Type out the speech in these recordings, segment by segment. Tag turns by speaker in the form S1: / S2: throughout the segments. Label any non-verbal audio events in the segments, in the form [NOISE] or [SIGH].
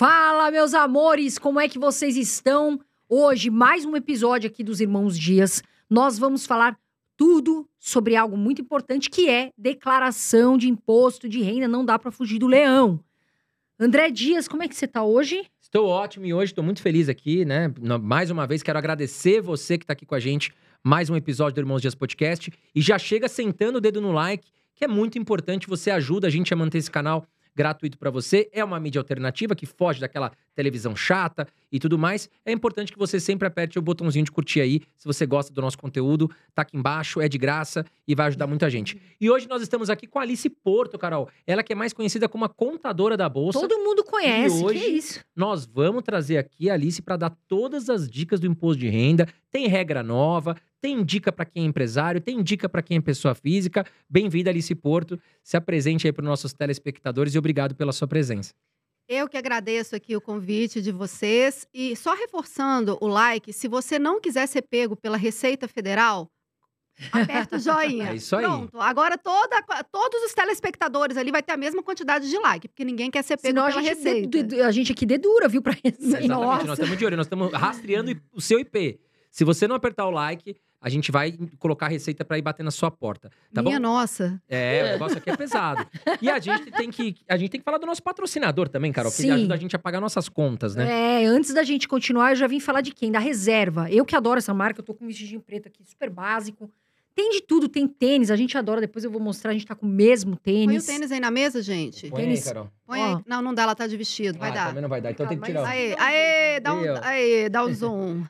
S1: Fala, meus amores, como é que vocês estão? Hoje, mais um episódio aqui dos Irmãos Dias. Nós vamos falar tudo sobre algo muito importante que é declaração de imposto de renda. Não dá para fugir do leão. André Dias, como é que você tá hoje?
S2: Estou ótimo e hoje estou muito feliz aqui, né? Mais uma vez, quero agradecer você que está aqui com a gente. Mais um episódio do Irmãos Dias Podcast. E já chega sentando o dedo no like, que é muito importante. Você ajuda a gente a manter esse canal gratuito para você. É uma mídia alternativa que foge daquela televisão chata e tudo mais. É importante que você sempre aperte o botãozinho de curtir aí, se você gosta do nosso conteúdo. Tá aqui embaixo, é de graça e vai ajudar muita gente. E hoje nós estamos aqui com a Alice Porto, Carol. Ela que é mais conhecida como a contadora da bolsa.
S1: Todo mundo conhece,
S2: E hoje
S1: que isso?
S2: Nós vamos trazer aqui a Alice para dar todas as dicas do imposto de renda. Tem regra nova, tem dica para quem é empresário, tem dica para quem é pessoa física. Bem-vinda, Alice Porto. Se apresente aí para os nossos telespectadores e obrigado pela sua presença.
S3: Eu que agradeço aqui o convite de vocês e só reforçando o like, se você não quiser ser pego pela Receita Federal, aperta o [LAUGHS] joinha.
S2: É isso aí.
S3: Pronto. Agora toda, todos os telespectadores ali vai ter a mesma quantidade de like, porque ninguém quer ser pego
S1: Senão a
S3: pela
S1: gente,
S3: Receita.
S1: de- de- a gente aqui dedura, viu, pra receita.
S2: Exatamente,
S1: Nossa.
S2: nós estamos de olho, nós estamos rastreando o seu IP. Se você não apertar o like, a gente vai colocar a receita para ir bater na sua porta, tá
S3: Minha
S2: bom?
S3: nossa.
S2: É, o negócio aqui é pesado. E a gente tem que a gente tem que falar do nosso patrocinador também, Carol, que
S1: Sim.
S2: ajuda a gente a pagar nossas contas, né?
S1: É, antes da gente continuar, eu já vim falar de quem? Da reserva. Eu que adoro essa marca, eu tô com um vestidinho preto aqui, super básico. Tem de tudo, tem tênis, a gente adora, depois eu vou mostrar, a gente tá com o mesmo
S3: Põe
S1: tênis.
S3: o tênis aí na mesa, gente.
S2: Põe aí,
S1: tênis.
S2: Carol.
S3: Põe aí. Não, não dá, ela tá de vestido. Vai
S2: ah,
S3: dar.
S2: também não vai dar, então tem que tirar.
S3: Aê, aê, dá um,
S2: Aí,
S3: dá um [LAUGHS] zoom.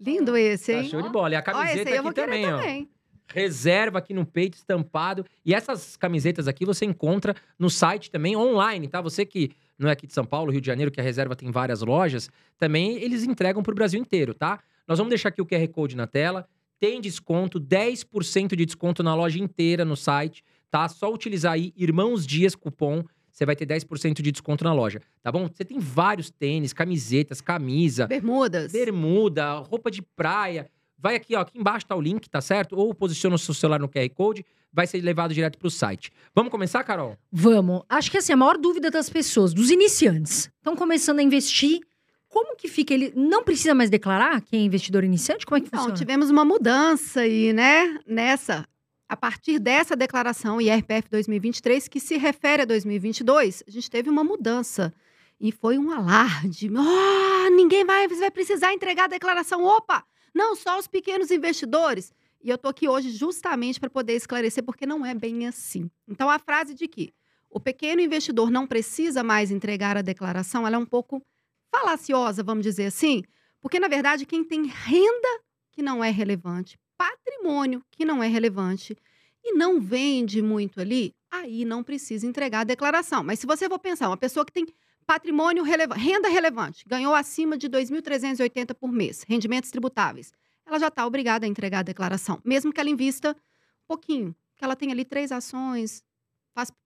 S3: Lindo esse,
S2: Tá
S3: hein?
S2: show de bola. E a camiseta aqui também, ó.
S3: também.
S2: reserva aqui no peito, estampado. E essas camisetas aqui você encontra no site também, online, tá? Você que não é aqui de São Paulo, Rio de Janeiro, que a reserva tem várias lojas, também eles entregam pro Brasil inteiro, tá? Nós vamos deixar aqui o QR Code na tela. Tem desconto, 10% de desconto na loja inteira no site, tá? Só utilizar aí Irmãos Dias cupom, você vai ter 10% de desconto na loja, tá bom? Você tem vários tênis, camisetas, camisa,
S3: Bermudas.
S2: bermuda, roupa de praia. Vai aqui, ó, aqui embaixo tá o link, tá certo? Ou posiciona o seu celular no QR Code, vai ser levado direto pro site. Vamos começar, Carol?
S1: Vamos. Acho que assim, a maior dúvida das pessoas, dos iniciantes, estão começando a investir. Como que fica? Ele não precisa mais declarar quem é investidor iniciante? Como é que
S3: Então,
S1: funciona?
S3: tivemos uma mudança aí, né? Nessa, a partir dessa declaração IRPF 2023, que se refere a 2022, a gente teve uma mudança. E foi um alarde. Oh, ninguém vai, vai precisar entregar a declaração. Opa! Não, só os pequenos investidores. E eu tô aqui hoje justamente para poder esclarecer, porque não é bem assim. Então, a frase de que o pequeno investidor não precisa mais entregar a declaração, ela é um pouco falaciosa, vamos dizer assim, porque, na verdade, quem tem renda que não é relevante, patrimônio que não é relevante e não vende muito ali, aí não precisa entregar a declaração. Mas se você for pensar, uma pessoa que tem patrimônio relevante, renda relevante, ganhou acima de 2.380 por mês, rendimentos tributáveis, ela já está obrigada a entregar a declaração, mesmo que ela invista um pouquinho, que ela tem ali três ações,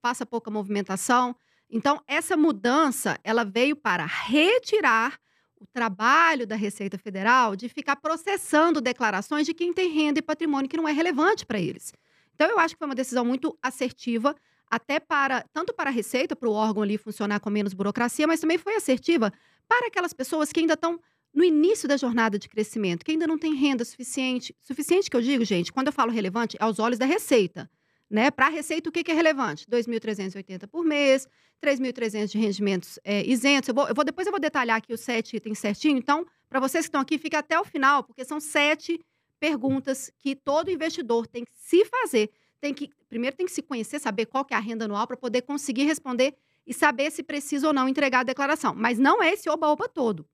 S3: faça pouca movimentação. Então, essa mudança, ela veio para retirar o trabalho da Receita Federal de ficar processando declarações de quem tem renda e patrimônio que não é relevante para eles. Então, eu acho que foi uma decisão muito assertiva, até para, tanto para a Receita, para o órgão ali funcionar com menos burocracia, mas também foi assertiva para aquelas pessoas que ainda estão no início da jornada de crescimento, que ainda não tem renda suficiente. Suficiente que eu digo, gente, quando eu falo relevante, é aos olhos da Receita. Né? Para a Receita, o que, que é relevante? 2.380 por mês, 3.300 de rendimentos é, isentos. Eu vou, eu vou- depois eu vou detalhar aqui os sete itens certinho. Então, para vocês que estão aqui, fica até o final, porque são sete perguntas que todo investidor tem que se fazer. Tem que, primeiro tem que se conhecer, saber qual que é a renda anual para poder conseguir responder e saber se precisa ou não entregar a declaração. Mas não é esse oba-oba todo.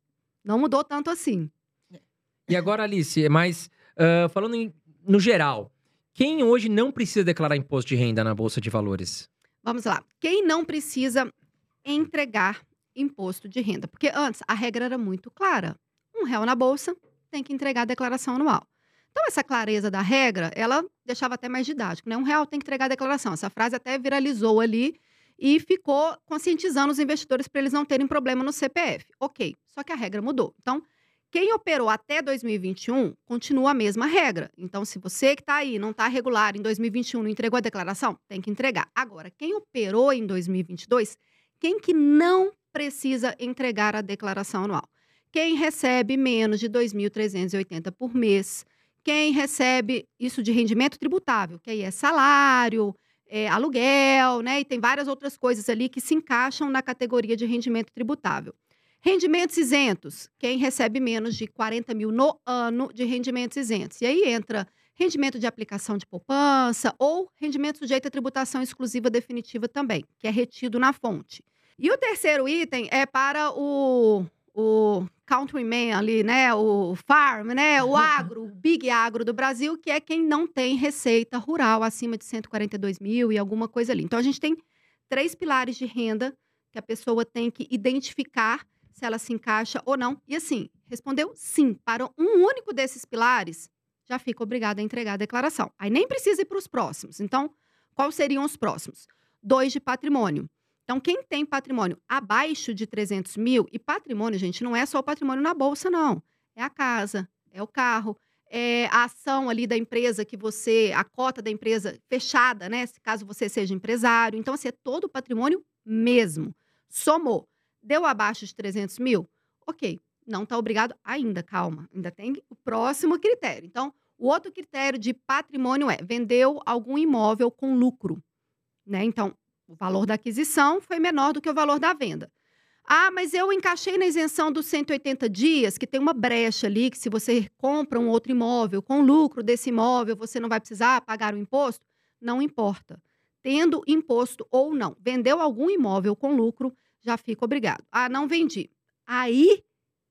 S3: Não mudou tanto assim.
S2: E agora, Alice, mas ah, falando em- no geral, quem hoje não precisa declarar imposto de renda na Bolsa de Valores?
S3: Vamos lá. Quem não precisa entregar imposto de renda? Porque antes a regra era muito clara. Um réu na bolsa tem que entregar a declaração anual. Então, essa clareza da regra, ela deixava até mais didático, né? Um real tem que entregar a declaração. Essa frase até viralizou ali e ficou conscientizando os investidores para eles não terem problema no CPF. Ok, só que a regra mudou. Então, quem operou até 2021 continua a mesma regra. Então, se você que está aí não está regular em 2021, não entregou a declaração, tem que entregar. Agora, quem operou em 2022, quem que não precisa entregar a declaração anual. Quem recebe menos de 2.380 por mês, quem recebe isso de rendimento tributável, que aí é salário, é, aluguel, né? E tem várias outras coisas ali que se encaixam na categoria de rendimento tributável. Rendimentos isentos, quem recebe menos de 40 mil no ano de rendimentos isentos. E aí entra rendimento de aplicação de poupança ou rendimento sujeito à tributação exclusiva definitiva também, que é retido na fonte. E o terceiro item é para o, o countryman ali, né? O farm, né? O [LAUGHS] agro, o big agro do Brasil, que é quem não tem receita rural acima de 142 mil e alguma coisa ali. Então, a gente tem três pilares de renda que a pessoa tem que identificar se ela se encaixa ou não. E assim, respondeu sim para um único desses pilares, já fica obrigado a entregar a declaração. Aí nem precisa ir para os próximos. Então, quais seriam os próximos? Dois de patrimônio. Então, quem tem patrimônio abaixo de 300 mil, e patrimônio, gente, não é só o patrimônio na bolsa, não. É a casa, é o carro, é a ação ali da empresa que você, a cota da empresa fechada, né? Caso você seja empresário. Então, assim, é todo o patrimônio mesmo. Somou. Deu abaixo de 300 mil? Ok, não está obrigado ainda, calma. Ainda tem o próximo critério. Então, o outro critério de patrimônio é vendeu algum imóvel com lucro. Né? Então, o valor da aquisição foi menor do que o valor da venda. Ah, mas eu encaixei na isenção dos 180 dias, que tem uma brecha ali, que se você compra um outro imóvel com lucro desse imóvel, você não vai precisar pagar o imposto? Não importa. Tendo imposto ou não, vendeu algum imóvel com lucro, já fica obrigado. Ah, não vendi. Aí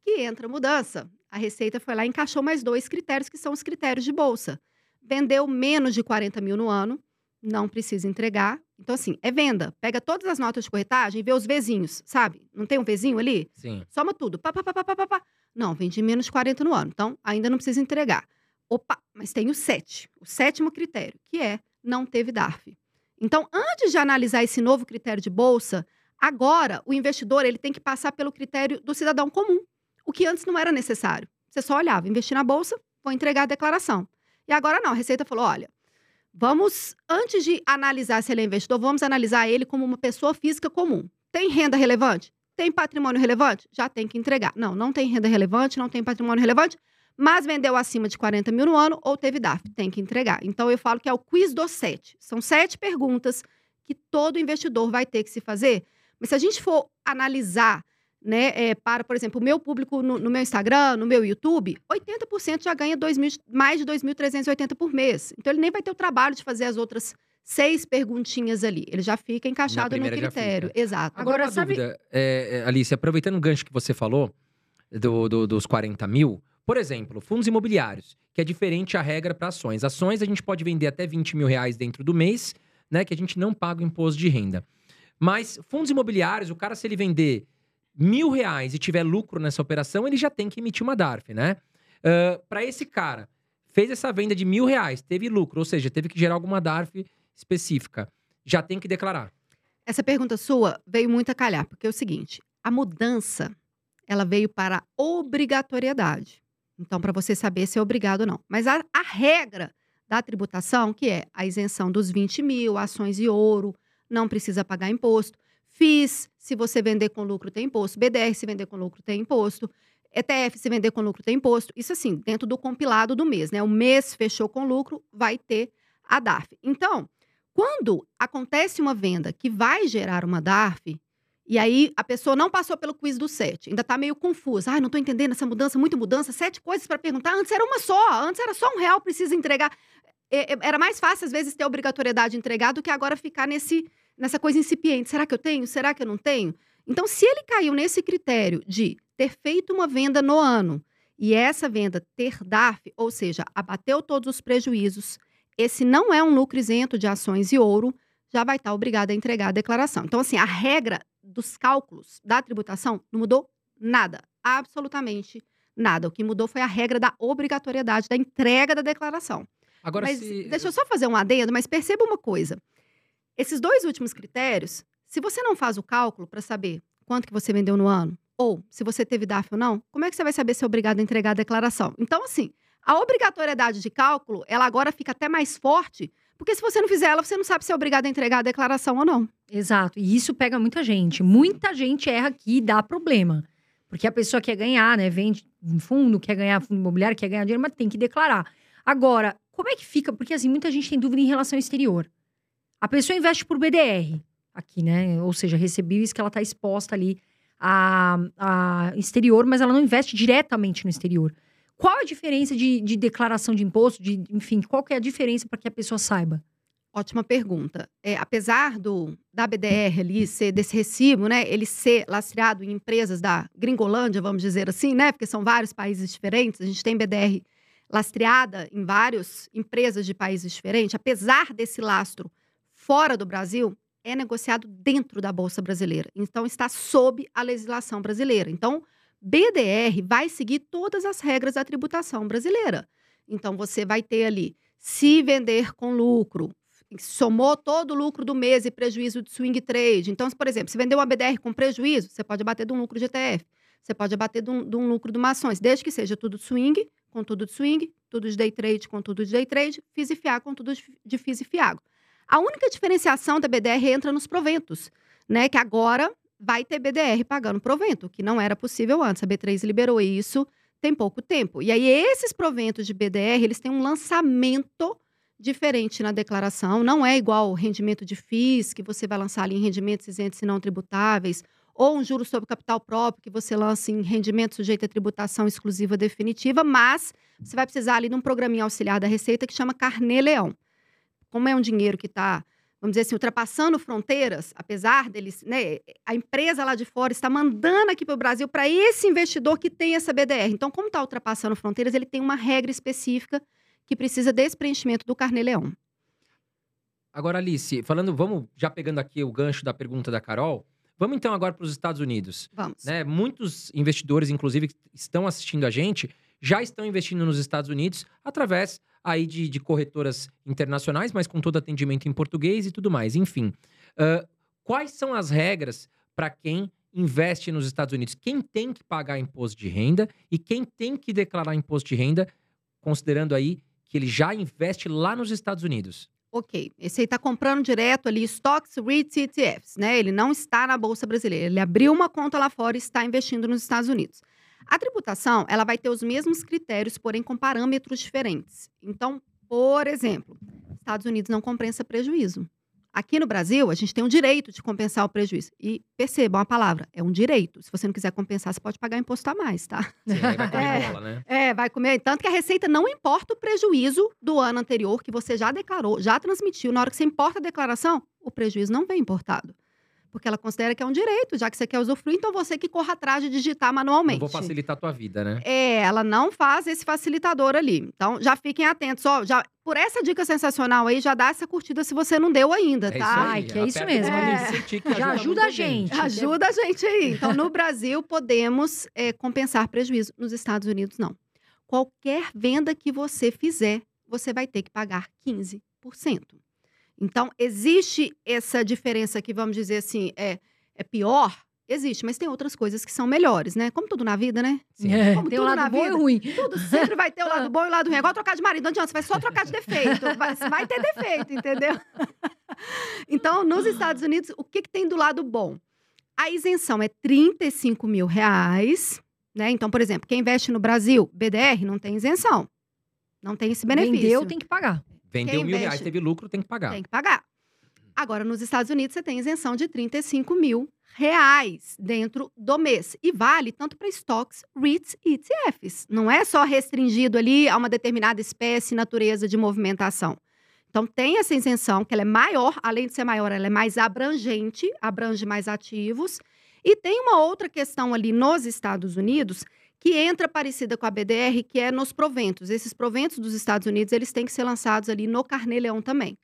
S3: que entra a mudança. A Receita foi lá e encaixou mais dois critérios, que são os critérios de bolsa. Vendeu menos de 40 mil no ano, não precisa entregar. Então, assim, é venda. Pega todas as notas de corretagem e vê os vizinhos, sabe? Não tem um vizinho ali?
S2: Sim.
S3: Soma tudo. Pá, pá, pá, pá, pá, pá. Não, vendi menos de 40 no ano. Então, ainda não precisa entregar. Opa, mas tem o sete. O sétimo critério, que é não teve DARF. Então, antes de analisar esse novo critério de bolsa, agora o investidor ele tem que passar pelo critério do cidadão comum o que antes não era necessário. Você só olhava, investir na bolsa, vou entregar a declaração. E agora não, a Receita falou: olha, vamos, antes de analisar se ele é investidor, vamos analisar ele como uma pessoa física comum. Tem renda relevante? Tem patrimônio relevante? Já tem que entregar. Não, não tem renda relevante, não tem patrimônio relevante, mas vendeu acima de 40 mil no ano ou teve DAF. Tem que entregar. Então, eu falo que é o quiz dos sete. São sete perguntas que todo investidor vai ter que se fazer. Mas se a gente for analisar né, é, para, por exemplo, o meu público no, no, meu Instagram, no meu YouTube, 80% já ganha 2 mil, mais de 2.380 por mês. Então, ele nem vai ter o trabalho de fazer as outras seis perguntinhas ali. Ele já fica encaixado no critério. Exato.
S2: Agora, Agora sabe... dúvida, é, é, Alice, aproveitando o gancho que você falou do, do, dos 40 mil, por exemplo, fundos imobiliários, que é diferente a regra para ações. Ações a gente pode vender até 20 mil reais dentro do mês, né? Que a gente não paga o imposto de renda. Mas fundos imobiliários, o cara, se ele vender mil reais e tiver lucro nessa operação, ele já tem que emitir uma DARF, né? Uh, para esse cara, fez essa venda de mil reais, teve lucro, ou seja, teve que gerar alguma DARF específica, já tem que declarar.
S3: Essa pergunta sua veio muito a calhar, porque é o seguinte: a mudança ela veio para obrigatoriedade. Então, para você saber se é obrigado ou não. Mas a, a regra da tributação, que é a isenção dos 20 mil, ações e ouro, não precisa pagar imposto. FIS, se você vender com lucro, tem imposto. BDR, se vender com lucro, tem imposto. ETF, se vender com lucro, tem imposto. Isso assim, dentro do compilado do mês, né? O mês fechou com lucro, vai ter a DARF. Então, quando acontece uma venda que vai gerar uma DARF, e aí a pessoa não passou pelo quiz do sete, ainda está meio confusa. Ah, não estou entendendo essa mudança, muita mudança, sete coisas para perguntar. Antes era uma só, antes era só um real, precisa entregar. É, é, era mais fácil, às vezes, ter obrigatoriedade de entregar do que agora ficar nesse nessa coisa incipiente. Será que eu tenho? Será que eu não tenho? Então, se ele caiu nesse critério de ter feito uma venda no ano e essa venda ter DARF, ou seja, abateu todos os prejuízos, esse não é um lucro isento de ações e ouro, já vai estar obrigado a entregar a declaração. Então, assim, a regra dos cálculos da tributação não mudou nada, absolutamente nada. O que mudou foi a regra da obrigatoriedade da entrega da declaração. Agora, mas se... deixa eu só fazer um adendo, mas perceba uma coisa. Esses dois últimos critérios, se você não faz o cálculo para saber quanto que você vendeu no ano, ou se você teve DAF ou não, como é que você vai saber se é obrigado a entregar a declaração? Então, assim, a obrigatoriedade de cálculo, ela agora fica até mais forte Porque se você não fizer ela, você não sabe se é obrigado a entregar a declaração ou não.
S1: Exato. E isso pega muita gente. Muita gente erra aqui e dá problema. Porque a pessoa quer ganhar, né? Vende um fundo, quer ganhar fundo imobiliário, quer ganhar dinheiro, mas tem que declarar. Agora, como é que fica? Porque assim, muita gente tem dúvida em relação ao exterior. A pessoa investe por BDR aqui, né? Ou seja, recebeu isso que ela está exposta ali a, a exterior, mas ela não investe diretamente no exterior. Qual a diferença de, de declaração de imposto? De, enfim, qual que é a diferença para que a pessoa saiba?
S3: Ótima pergunta. É, apesar do da BDR ali ser desse recibo, né, ele ser lastreado em empresas da Gringolândia, vamos dizer assim, né, porque são vários países diferentes, a gente tem BDR lastreada em várias empresas de países diferentes, apesar desse lastro fora do Brasil, é negociado dentro da Bolsa Brasileira. Então, está sob a legislação brasileira. Então, BDR vai seguir todas as regras da tributação brasileira. Então, você vai ter ali, se vender com lucro, somou todo o lucro do mês e prejuízo de swing trade. Então, por exemplo, se vender uma BDR com prejuízo, você pode abater de um lucro de ETF. Você pode abater de um, de um lucro de uma ações, desde que seja tudo de swing, com tudo de swing, tudo de day trade com tudo de day trade, FIS e FIAG com tudo de FIS e FIAGO. A única diferenciação da BDR entra nos proventos, né? Que agora vai ter BDR pagando provento, que não era possível antes. A B3 liberou isso tem pouco tempo. E aí, esses proventos de BDR, eles têm um lançamento diferente na declaração, não é igual o rendimento de FIIs, que você vai lançar ali em rendimentos isentos e não tributáveis, ou um juro sobre capital próprio, que você lança em rendimento sujeito a tributação exclusiva definitiva, mas você vai precisar ali de um programinha auxiliar da Receita que chama Carnê-Leão. Como é um dinheiro que está, vamos dizer assim, ultrapassando fronteiras, apesar deles, né, a empresa lá de fora está mandando aqui para o Brasil para esse investidor que tem essa BDR. Então, como está ultrapassando fronteiras, ele tem uma regra específica que precisa desse preenchimento do Carnê-Leão.
S2: Agora, Alice, falando, vamos já pegando aqui o gancho da pergunta da Carol, vamos então agora para os Estados Unidos.
S3: Vamos.
S2: Né? Muitos investidores, inclusive, que estão assistindo a gente, já estão investindo nos Estados Unidos através aí de, de corretoras internacionais, mas com todo atendimento em português e tudo mais. Enfim, uh, quais são as regras para quem investe nos Estados Unidos? Quem tem que pagar imposto de renda e quem tem que declarar imposto de renda, considerando aí que ele já investe lá nos Estados Unidos.
S3: Ok, esse aí está comprando direto ali stocks, REITs e ETFs, né? Ele não está na Bolsa Brasileira, ele abriu uma conta lá fora e está investindo nos Estados Unidos. A tributação, ela vai ter os mesmos critérios, porém com parâmetros diferentes. Então, por exemplo, Estados Unidos não compensa prejuízo. Aqui no Brasil, a gente tem o direito de compensar o prejuízo. E percebam a palavra, é um direito. Se você não quiser compensar, você pode pagar imposto a mais, tá?
S2: Sim, vai comer [LAUGHS] é, bola, né?
S3: É, vai comer. Tanto que a Receita não importa o prejuízo do ano anterior que você já declarou, já transmitiu. Na hora que você importa a declaração, o prejuízo não vem importado porque ela considera que é um direito, já que você quer usufruir, então você que corra atrás de digitar manualmente.
S2: Não vou facilitar a tua vida, né?
S3: É, ela não faz esse facilitador ali. Então, já fiquem atentos. Ó, já, por essa dica sensacional aí, já dá essa curtida se você não deu ainda,
S2: é
S3: tá?
S1: Ai, que é isso mesmo. É. Já ajuda a gente.
S3: gente. Ajuda a gente aí. Então, no Brasil, podemos é, compensar prejuízo. Nos Estados Unidos, não. Qualquer venda que você fizer, você vai ter que pagar 15%. Então, existe essa diferença que, vamos dizer assim, é, é pior? Existe, mas tem outras coisas que são melhores, né? Como tudo na vida, né?
S1: Sim. É, Como tem o lado bom vida, e ruim.
S3: Tudo sempre vai ter o [LAUGHS] lado bom e o lado ruim. É igual trocar de marido. Não adianta, você vai só trocar de defeito. Vai, vai ter defeito, entendeu? [LAUGHS] então, nos Estados Unidos, o que, que tem do lado bom? A isenção é 35 mil reais, né? Então, por exemplo, quem investe no Brasil, BDR, não tem isenção. Não tem esse benefício.
S1: Vendeu, tem que pagar.
S2: Vendeu mil reais, teve lucro, tem que pagar.
S3: Tem que pagar. Agora, nos Estados Unidos, você tem isenção de 35 mil reais dentro do mês. E vale tanto para estoques, REITs e ETFs. Não é só restringido ali a uma determinada espécie natureza de movimentação. Então, tem essa isenção, que ela é maior, além de ser maior, ela é mais abrangente, abrange mais ativos. E tem uma outra questão ali nos Estados Unidos, que entra parecida com a BDR, que é nos proventos. Esses proventos dos Estados Unidos, eles têm que ser lançados ali no Carnê-Leão também.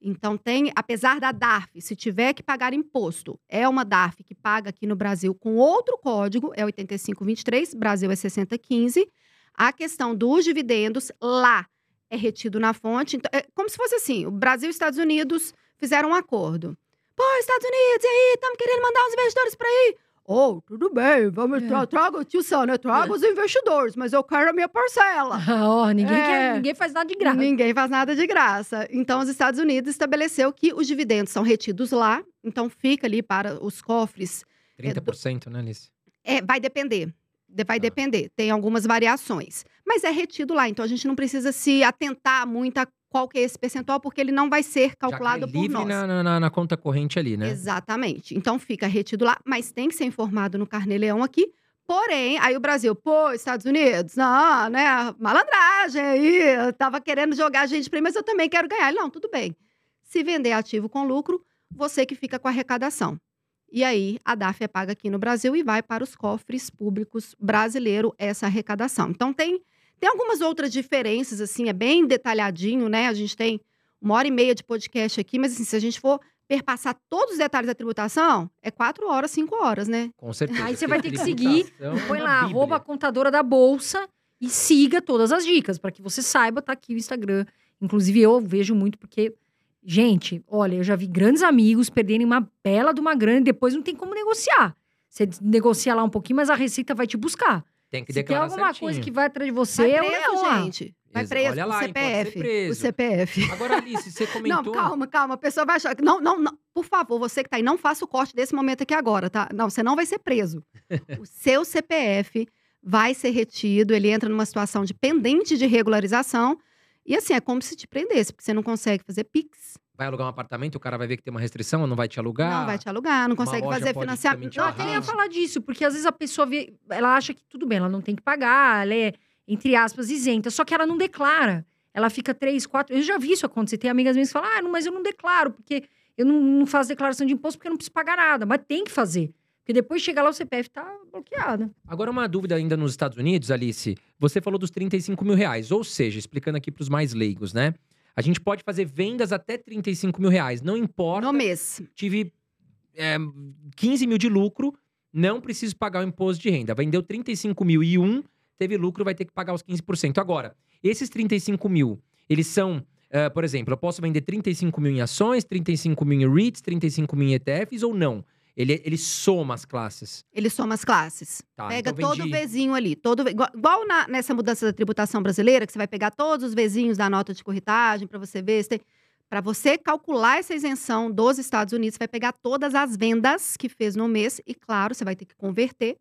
S3: Então, tem, apesar da DARF, se tiver que pagar imposto, é uma DARF que paga aqui no Brasil com outro código, é 8523, Brasil é 6015. A questão dos dividendos, lá é retido na fonte. Então, é como se fosse assim: o Brasil e os Estados Unidos fizeram um acordo. Pô, Estados Unidos, e aí? Estamos querendo mandar os investidores para aí. Oh, tudo bem, vamos
S1: É.
S3: tra traga o tio Sam, né? Traga os investidores, mas eu quero a minha parcela. [LAUGHS]
S1: Ó, ninguém,
S3: É.
S1: quer, ninguém faz nada de graça.
S3: Ninguém faz nada de graça. Então, os Estados Unidos estabeleceu que os dividendos são retidos lá, então fica ali para os cofres.
S2: 30%, né, Alice?
S3: É, vai depender. De- Vai
S2: Tá.
S3: depender. Tem algumas variações. Mas é retido lá, então a gente não precisa se atentar muito a qual que é esse percentual, porque ele não vai ser calculado
S2: cai
S3: por
S2: livre
S3: nós.
S2: na, na, na conta corrente ali, né?
S3: Exatamente. Então fica retido lá, mas tem que ser informado no Carnê-Leão aqui. Porém, aí o Brasil, pô, Estados Unidos, não, né? Malandragem aí, eu tava querendo jogar a gente primeiro, mas eu também quero ganhar. Não, tudo bem. Se vender ativo com lucro, você que fica com a arrecadação. E aí, a DAF é paga aqui no Brasil e vai para os cofres públicos brasileiros essa arrecadação. Então, tem, tem algumas outras diferenças, assim, é bem detalhadinho, né? A gente tem uma hora e meia de podcast aqui, mas assim, se a gente for perpassar todos os detalhes da tributação, é quatro horas, cinco horas, né?
S2: Com certeza.
S1: Aí você vai ter que seguir,
S2: é
S1: Põe
S2: uma
S1: lá, arroba contadora da bolsa e siga todas as dicas, para que você saiba, tá aqui o Instagram. Inclusive, eu vejo muito porque, gente, olha, eu já vi grandes amigos perderem uma bela de uma grana e depois não tem como negociar. Você negocia lá um pouquinho, mas a receita vai te buscar.
S2: Tem que
S1: Se tem
S2: declarar
S1: alguma
S2: certinho.
S1: coisa que vai atrás de você,
S3: Vai
S1: é
S3: preso,
S1: o leão.
S3: gente. Vai preso.
S2: olha
S3: o
S2: lá, ser
S3: CPF. O
S2: preso.
S3: CPF.
S2: Agora, Alice, você [LAUGHS] comentou...
S3: Não, calma, calma. A pessoa vai achar. que- Não, não, não. Por favor, você que tá aí, não faça o corte desse momento aqui agora, tá? Não, você não vai ser preso. [LAUGHS] o seu CPF vai ser retido, ele entra numa situação de pendente de regularização. E assim, é como se te prendesse, porque você não consegue fazer PIX,
S2: Vai alugar um apartamento, o cara vai ver que tem uma restrição, não vai te alugar.
S3: não vai te alugar, não consegue fazer financiamento.
S1: Não,
S3: Não,
S1: até nem
S2: barrar.
S1: ia falar disso, porque às vezes a pessoa vê, ela acha que tudo bem, ela não tem que pagar, ela é, entre aspas, isenta, só que ela não declara. Ela fica três, quatro. Eu já vi isso acontecer. Tem amigas minhas que falam, ah, não, mas eu não declaro, porque eu não, não faço declaração de imposto porque eu não preciso pagar nada. Mas tem que fazer. Porque depois chega lá, o CPF tá bloqueado.
S2: Agora, uma dúvida ainda nos Estados Unidos, Alice. Você falou dos 35 mil reais. Ou seja, explicando aqui para os mais leigos, né? A gente pode fazer vendas até 35 mil reais. Não importa.
S3: no mês.
S2: Tive é, 15 mil de lucro, não preciso pagar o imposto de renda. Vendeu 35 mil e um, teve lucro, vai ter que pagar os 15%. Agora, esses 35 mil, eles são, eh, por exemplo, eu posso vender 35 mil em ações, 35 mil em REITs, 35 mil em ETFs ou não? Ele, ele soma as classes.
S3: Ele soma as classes.
S2: Tá,
S3: Pega
S2: então
S3: todo o vezinho ali. Todo, igual igual na- nessa mudança da tributação brasileira, que você vai pegar todos os vezinhos da nota de corretagem para você ver se tem. Para você calcular essa isenção dos Estados Unidos, você vai pegar todas as vendas que fez no mês e, claro, você vai ter que converter.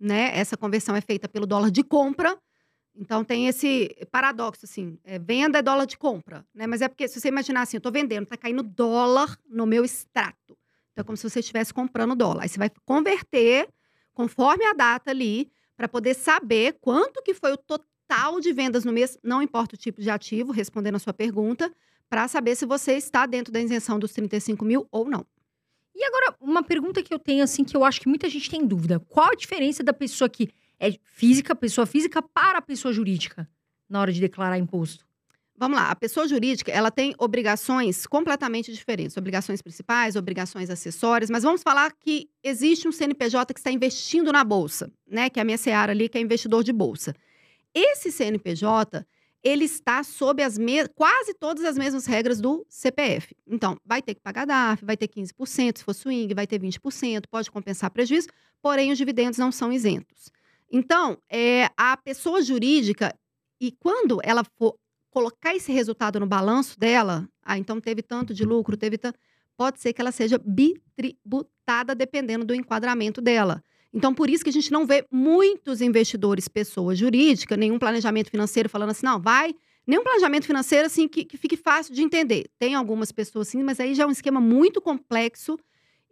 S3: Né? Essa conversão é feita pelo dólar de compra. Então tem esse paradoxo, assim, é, venda é dólar de compra, né? Mas é porque, se você imaginar assim, eu tô vendendo, tá caindo dólar no meu extrato. Então é como se você estivesse comprando dólar. Aí você vai converter conforme a data ali, para poder saber quanto que foi o total de vendas no mês, não importa o tipo de ativo, respondendo a sua pergunta, para saber se você está dentro da isenção dos 35 mil ou não.
S1: E agora, uma pergunta que eu tenho, assim, que eu acho que muita gente tem dúvida. Qual a diferença da pessoa que é física, pessoa física, para a pessoa jurídica na hora de declarar imposto?
S3: Vamos lá, a pessoa jurídica, ela tem obrigações completamente diferentes, obrigações principais, obrigações acessórias, mas vamos falar que existe um CNPJ que está investindo na bolsa, né, que é a minha seara ali, que é investidor de bolsa. Esse CNPJ, ele está sob as quase todas as mesmas regras do CPF. Então, vai ter que pagar DAF, vai ter 15%, se for swing, vai ter 20%, pode compensar prejuízo, porém os dividendos não são isentos. Então, é, a pessoa jurídica, e quando ela for colocar esse resultado no balanço dela, ah, então teve tanto de lucro, teve tanto. Pode ser que ela seja bitributada dependendo do enquadramento dela. Então, por isso que a gente não vê muitos investidores, pessoa jurídica, nenhum planejamento financeiro falando assim, não, vai. Nenhum planejamento financeiro assim que, que fique fácil de entender. Tem algumas pessoas assim, mas aí já é um esquema muito complexo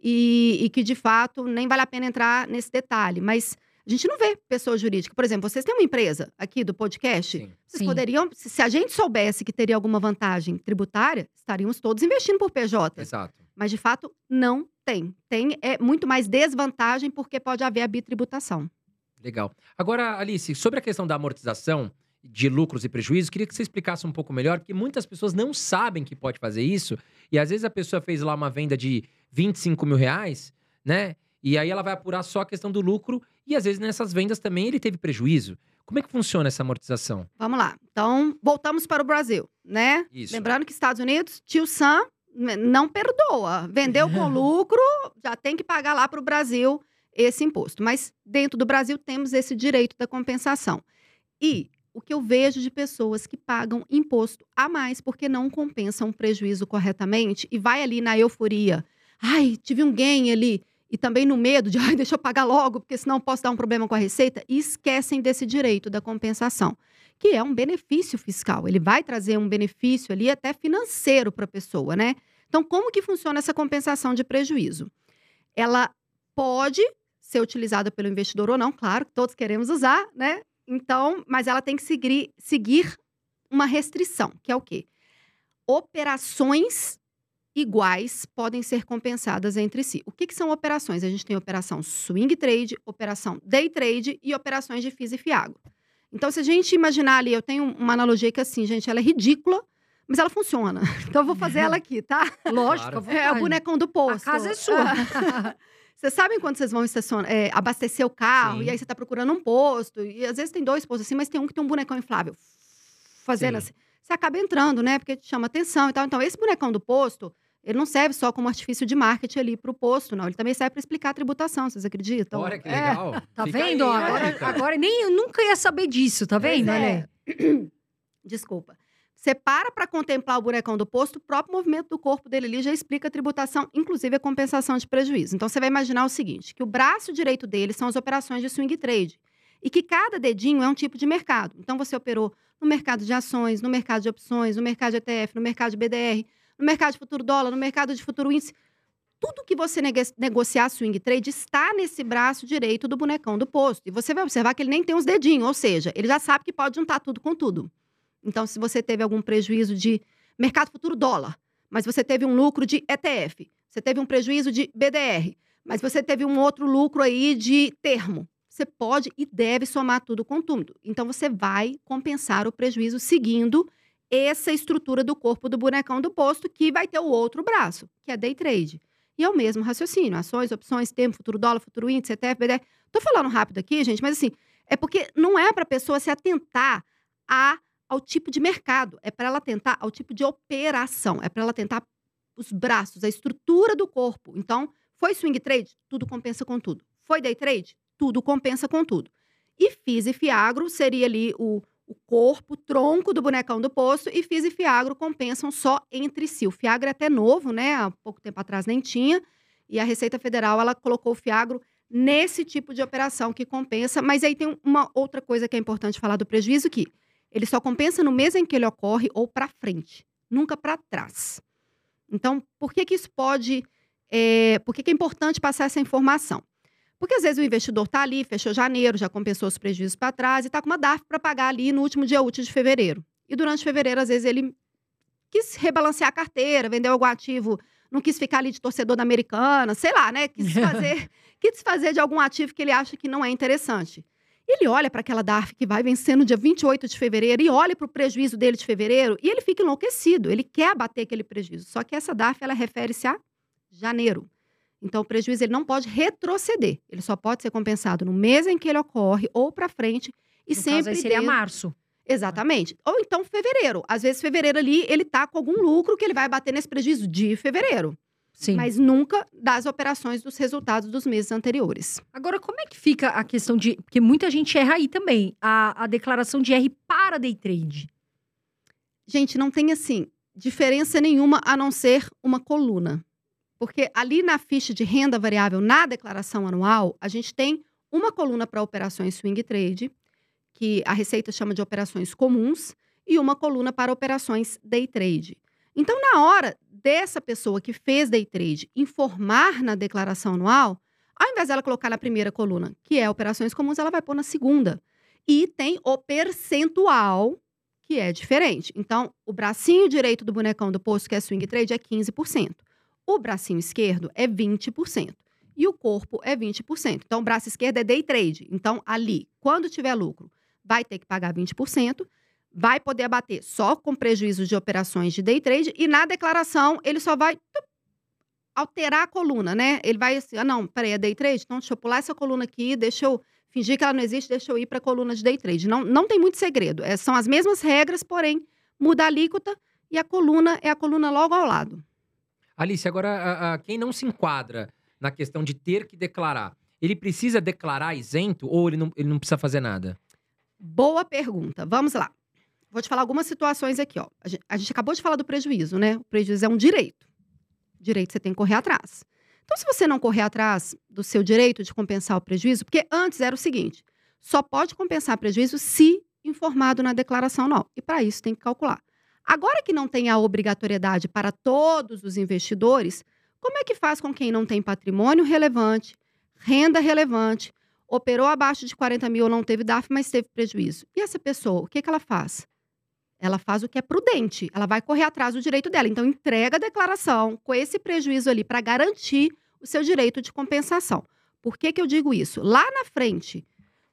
S3: e, e que, de fato, nem vale a pena entrar nesse detalhe. Mas a gente não vê pessoa jurídica. Por exemplo, vocês têm uma empresa aqui do podcast?
S2: Sim.
S3: Vocês
S1: Sim.
S3: poderiam, se a gente soubesse que teria alguma vantagem tributária, estaríamos todos investindo por PJ.
S2: Exato.
S3: Mas de fato não tem. Tem é muito mais desvantagem porque pode haver a bitributação.
S2: Legal. Agora, Alice, sobre a questão da amortização de lucros e prejuízos, queria que você explicasse um pouco melhor, porque muitas pessoas não sabem que pode fazer isso, e às vezes a pessoa fez lá uma venda de 25 mil reais, né? E aí ela vai apurar só a questão do lucro, e às vezes nessas vendas também ele teve prejuízo. Como é que funciona essa amortização?
S3: Vamos lá. Então, voltamos para o Brasil, né?
S2: Isso.
S3: Lembrando que Estados Unidos, tio Sam não perdoa. Vendeu com [LAUGHS] lucro, já tem que pagar lá para o Brasil esse imposto. Mas dentro do Brasil temos esse direito da compensação. E o que eu vejo de pessoas que pagam imposto a mais porque não compensam o prejuízo corretamente e vai ali na euforia. Ai, tive um gain ali. E também no medo de, [LAUGHS] ai, deixa eu pagar logo, porque senão posso dar um problema com a receita. E esquecem desse direito da compensação, que é um benefício fiscal. Ele vai trazer um benefício ali até financeiro para a pessoa, né? Então, como que funciona essa compensação de prejuízo? Ela pode ser utilizada pelo investidor ou não, claro, todos queremos usar, né? Então, mas ela tem que seguir, seguir uma restrição, que é o quê? Operações iguais podem ser compensadas entre si. O que, que, são operações? A gente tem operação swing trade, operação day trade e operações de FIIs e FIAGO. Então, se a gente imaginar ali, eu tenho uma analogia que assim, gente, ela é ridícula, mas ela funciona. [LAUGHS] Então, eu vou fazer ela aqui, tá?
S1: Lógico.
S2: Claro.
S3: É o bonecão do posto.
S1: A casa é sua. [LAUGHS]
S3: Vocês sabem quando vocês vão estacionar, é, abastecer o carro
S2: Sim.
S3: e aí você tá procurando um posto, e às vezes tem dois postos assim, mas tem um que tem um bonecão inflável. Fazendo
S2: Sim.
S3: assim. Você acaba entrando, né? Porque te chama atenção e tal. Então, esse bonecão do posto, ele não serve só como artifício de marketing ali pro posto, não. Ele também serve para explicar a tributação, vocês acreditam?
S2: Olha que
S3: É.
S2: legal.
S1: Tá
S2: Fica
S1: vendo?
S2: aí
S1: agora, agora nem eu nunca ia saber disso, tá vendo?
S3: é.
S1: Olha. [CLEARS THROAT]
S3: Desculpa. Você para para contemplar o bonecão do posto, o próprio movimento do corpo dele ali já explica a tributação, inclusive a compensação de prejuízo. Então você vai imaginar o seguinte: que o braço direito dele são as operações de swing trade. E que cada dedinho é um tipo de mercado. Então você operou no mercado de ações, no mercado de opções, no mercado de ETF, no mercado de BDR, no mercado de futuro dólar, no mercado de futuro índice. Tudo que você negociar swing trade está nesse braço direito do bonecão do posto. E você vai observar que ele nem tem os dedinhos, ou seja, ele já sabe que pode juntar tudo com tudo. Então, se você teve algum prejuízo de mercado futuro dólar, mas você teve um lucro de ETF, você teve um prejuízo de BDR, mas você teve um outro lucro aí de termo, você pode e deve somar tudo com tudo. Então, você vai compensar o prejuízo seguindo essa estrutura do corpo do bonecão do posto, que vai ter o outro braço, que é day trade. E é o mesmo raciocínio: ações, opções, tempo, futuro dólar, futuro índice, ETF, BDR. Tô falando rápido aqui, gente, mas assim, é porque não é para a pessoa se atentar a, ao tipo de mercado, é para ela atentar ao tipo de operação, é para ela tentar os braços, a estrutura do corpo. Então, foi swing trade? Tudo compensa com tudo. Foi day trade? Tudo compensa com tudo. E FIS e Fiagro seria ali o, o corpo, o tronco do bonecão do poço, e FIS e Fiagro compensam só entre si. O Fiagro é até novo, né? Há pouco tempo atrás nem tinha. E a Receita Federal, ela colocou o Fiagro nesse tipo de operação que compensa. Mas aí tem uma outra coisa que é importante falar do prejuízo, que ele só compensa no mês em que ele ocorre ou para frente, nunca para trás. Então, por que que isso pode... é, por que que é importante passar essa informação? Porque às vezes o investidor está ali, fechou janeiro, já compensou os prejuízos para trás e está com uma DARF para pagar ali no último dia útil de fevereiro. E durante fevereiro, às vezes, ele quis rebalancear a carteira, vendeu algum ativo, não quis ficar ali de torcedor da americana, sei lá, né? Quis [LAUGHS] fazer, quis fazer de algum ativo que ele acha que não é interessante. Ele olha para aquela DARF que vai vencer no dia 28 de fevereiro e olha para o prejuízo dele de fevereiro e ele fica enlouquecido. Ele quer abater aquele prejuízo. Só que essa DARF ela refere-se a janeiro. Então, o prejuízo ele não pode retroceder. Ele só pode ser compensado no mês em que ele ocorre ou para frente e
S1: No
S3: sempre
S1: caso, seria
S3: dentro-
S1: março.
S3: Exatamente. Ou então fevereiro. Às vezes fevereiro ali ele tá com algum lucro que ele vai bater nesse prejuízo de fevereiro,
S1: Sim.
S3: mas nunca das operações dos resultados dos meses anteriores.
S1: Agora, como é que fica a questão de. Porque muita gente erra aí também. A, a declaração de R para day trade.
S3: Gente, não tem assim diferença nenhuma a não ser uma coluna. Porque ali na ficha de renda variável, na declaração anual, a gente tem uma coluna para operações swing trade, que a Receita chama de operações comuns, e uma coluna para operações day trade. Então, na hora dessa pessoa que fez day trade informar na declaração anual, ao invés dela colocar na primeira coluna, que é operações comuns, ela vai pôr na segunda. E tem o percentual que é diferente. Então, o bracinho direito do bonecão do posto, que é swing trade, é 15%. O bracinho esquerdo é 20%. E o corpo é 20%. Então, o braço esquerdo é day trade. Então, ali, quando tiver lucro, vai ter que pagar 20%, vai poder abater só com prejuízo de operações de day trade, e na declaração ele só vai alterar a coluna, né? Ele vai assim, ah, não, peraí, é day trade? Então, deixa eu pular essa coluna aqui, deixa eu fingir que ela não existe, deixa eu ir para a coluna de day trade. Não, não tem muito segredo. É, são as mesmas regras, porém, muda a alíquota e a coluna é a coluna logo ao lado.
S2: Alice, agora, a- a- quem não se enquadra na questão de ter que declarar, ele precisa declarar isento ou ele não, ele não precisa fazer nada?
S3: Boa pergunta. Vamos lá. Vou te falar algumas situações aqui, ó. A gente, a gente acabou de falar do prejuízo, né? O prejuízo é um direito. Direito você tem que correr atrás. Então, se você não correr atrás do seu direito de compensar o prejuízo, porque antes era o seguinte: só pode compensar prejuízo se informado na declaração não. E para isso tem que calcular. Agora que não tem a obrigatoriedade para todos os investidores, como é que faz com quem não tem patrimônio relevante, renda relevante, operou abaixo de 40 mil ou não teve DAF, mas teve prejuízo? E essa pessoa, o que, que ela faz? Ela faz o que é prudente, ela vai correr atrás do direito dela. Então, entrega a declaração com esse prejuízo ali para garantir o seu direito de compensação. Por que, que eu digo isso? Lá na frente,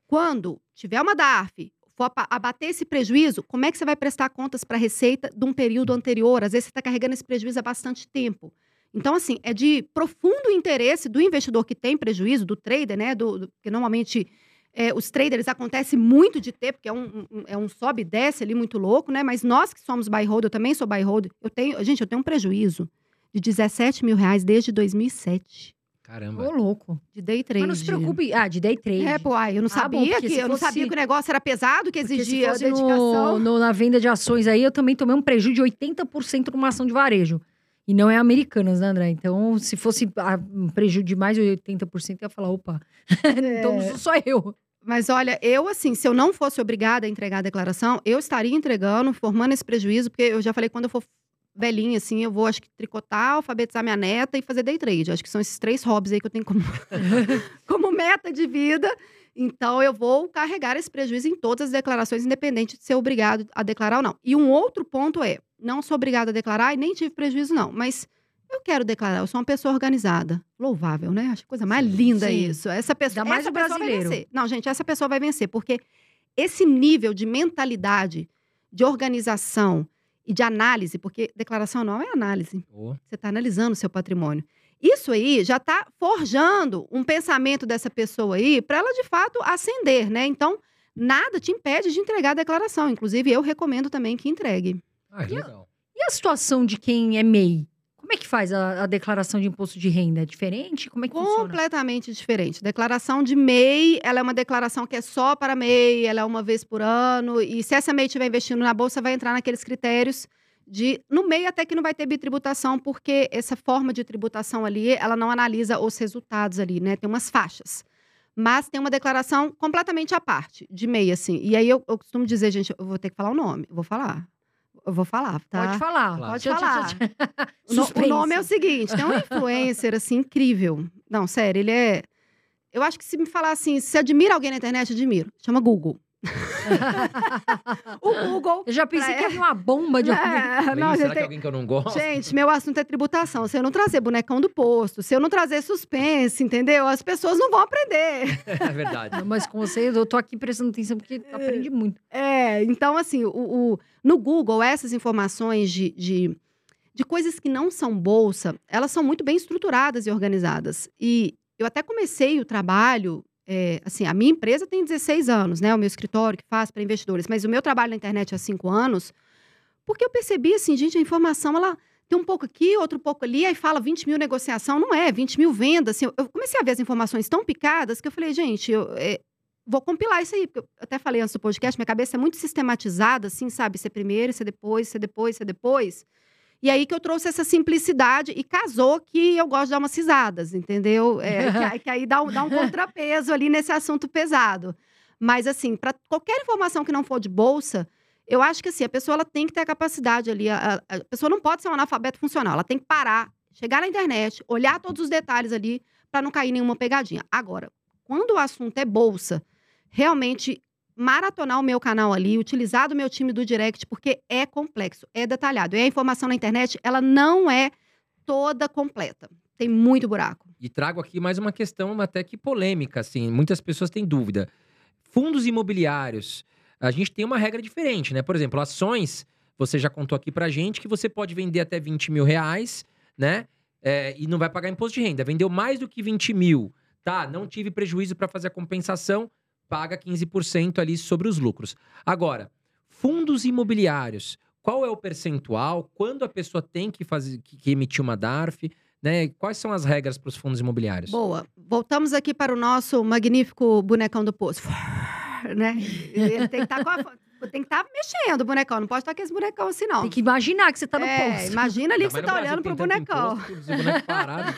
S3: quando tiver uma DARF, for abater esse prejuízo, como é que você vai prestar contas para a Receita de um período anterior? Às vezes você está carregando esse prejuízo há bastante tempo. Então, assim, é de profundo interesse do investidor que tem prejuízo, do trader, né? Do, do que normalmente é, os traders acontece muito de ter, porque é um, um, é um sobe e desce ali muito louco, né? Mas nós que somos buy hold, eu também sou buy hold, eu tenho, gente, eu tenho um prejuízo de 17 mil reais desde 2007.
S2: Caramba.
S1: Ô, louco.
S3: De day trade.
S1: Mas não se preocupe. Ah, de day trade.
S3: É, pô, ai, eu não
S1: Ah, bom,
S3: sabia
S1: porque
S3: que eu não
S1: fosse-
S3: sabia que o negócio era pesado, que exigia
S1: se fosse
S3: dedicação.
S1: no, no- na venda de ações aí, eu também tomei um prejuízo de 80% numa ação de varejo. E não é Americanas, né, André? Então, se fosse ah, um prejuízo de mais de 80%, eu ia falar, opa, [LAUGHS] então não sou só eu.
S3: Mas olha, eu assim, se eu não fosse obrigada a entregar a declaração, eu estaria entregando, formando esse prejuízo, porque eu já falei, quando eu for velhinha, assim, eu vou, acho que, tricotar, alfabetizar minha neta e fazer day trade. Acho que são esses três hobbies aí que eu tenho como, [LAUGHS] [LAUGHS] como meta de vida. Então, eu vou carregar esse prejuízo em todas as declarações, independente de ser obrigado a declarar ou não. E um outro ponto é, não sou obrigada a declarar e nem tive prejuízo, não. Mas eu quero declarar, eu sou uma pessoa organizada. Louvável, né? Acho que coisa mais linda
S1: Sim.
S3: isso. Essa pessoa,
S1: Ainda mais
S3: essa pessoa vai
S1: brasileiro.
S3: vencer. Não, gente, essa pessoa vai vencer, porque esse nível de mentalidade, de organização e de análise, porque declaração não é análise,
S2: Ô,
S3: você está analisando o seu patrimônio. Isso aí já está forjando um pensamento dessa pessoa aí para ela de fato ascender, né? Então, nada te impede de entregar a declaração. Inclusive, eu recomendo também que entregue.
S2: Ah, legal.
S1: E a situação de quem é MEI? Como é que faz a, a declaração de imposto de renda? É diferente? Como é que funciona?
S3: Completamente diferente. Declaração de MEI, ela é uma declaração que é só para MEI, ela é uma vez por ano. E se essa MEI estiver investindo na bolsa, vai entrar naqueles critérios de. No MEI, até que não vai ter bitributação, porque essa forma de tributação ali, ela não analisa os resultados ali, né? Tem umas faixas. Mas tem uma declaração completamente à parte, de MEI, assim. E aí eu, eu costumo dizer, gente, eu vou ter que falar o nome. Vou falar. Eu vou falar, tá?
S1: Pode falar.
S2: Claro.
S3: Pode
S1: Tchau, tchau,
S3: falar.
S1: tchau, tchau. [LAUGHS]
S3: O, nome é o seguinte: tem um influencer, assim, incrível. Não, sério, ele é. Eu acho que se me falar assim, se admira alguém na internet, admiro. Chama Google. [LAUGHS] o Google.
S1: Eu já pensei
S3: Pra-
S1: que havia uma bomba de alguém.
S3: É, não,
S2: "Ih,
S3: gente,
S2: será que
S3: tem-
S2: é alguém que eu não gosto?
S3: Gente, meu assunto é tributação. Se eu não trazer bonecão do posto, se eu não trazer suspense, entendeu? As pessoas não vão aprender. [LAUGHS]
S2: é verdade.
S1: Não, Mas com você, eu tô aqui prestando atenção porque aprendi muito.
S3: É, então, assim, o, o- no Google, essas informações de, de, de coisas que não são bolsa, elas são muito bem estruturadas e organizadas. E eu até comecei o trabalho, é, assim, a minha empresa tem 16 anos, né? O meu escritório que faz para investidores, mas o meu trabalho na internet há 5 anos, porque eu percebi, assim, gente, a informação, ela tem um pouco aqui, outro pouco ali, aí fala 20 mil negociação, não é, 20 mil vendas, assim, eu- eu comecei a ver as informações tão picadas que eu falei, gente, eu, é, vou compilar isso aí, porque eu até falei antes do podcast, minha cabeça é muito sistematizada, assim, sabe? Ser primeiro, ser depois, ser depois, ser depois. E aí que eu trouxe essa simplicidade e casou que eu gosto de dar umas risadas, entendeu? É, que, aí- que aí dá um, dá um [LAUGHS] contrapeso ali nesse assunto pesado. Mas, assim, para qualquer informação que não for de bolsa, eu acho que assim, a pessoa ela tem que ter a capacidade ali. A, a- pessoa não pode ser um analfabeto funcional, ela tem que parar, chegar na internet, olhar todos os detalhes ali para não cair nenhuma pegadinha. Agora, quando o assunto é bolsa, realmente maratonar o meu canal ali, utilizar do meu time do direct, porque é complexo, é detalhado. E a informação na internet, ela não é toda completa. Tem muito buraco.
S2: E trago aqui mais uma questão até que polêmica, assim. Muitas pessoas têm dúvida. Fundos imobiliários, a gente tem uma regra diferente, né? Por exemplo, ações, você já contou aqui pra gente que você pode vender até 20 mil reais, né? É, e não vai pagar imposto de renda. Vendeu mais do que 20 mil, tá? Não tive prejuízo para fazer a compensação, paga 15% ali sobre os lucros. Agora, fundos imobiliários, qual é o percentual? Quando a pessoa tem que fazer que, emitir uma DARF? né? Quais são as regras para os fundos imobiliários?
S3: Boa. Voltamos aqui para o nosso magnífico bonecão do poço. [LAUGHS] Né? Ele tem que estar com a... Tem que estar mexendo o bonecão, não pode estar com esse bonecão assim, não.
S1: Tem que imaginar que você tá no
S3: é,
S1: posto.
S3: imagina ali
S2: Não,
S3: que você tá
S2: Brasil
S3: olhando pro bonecão.
S2: imposto, se o boneco parado,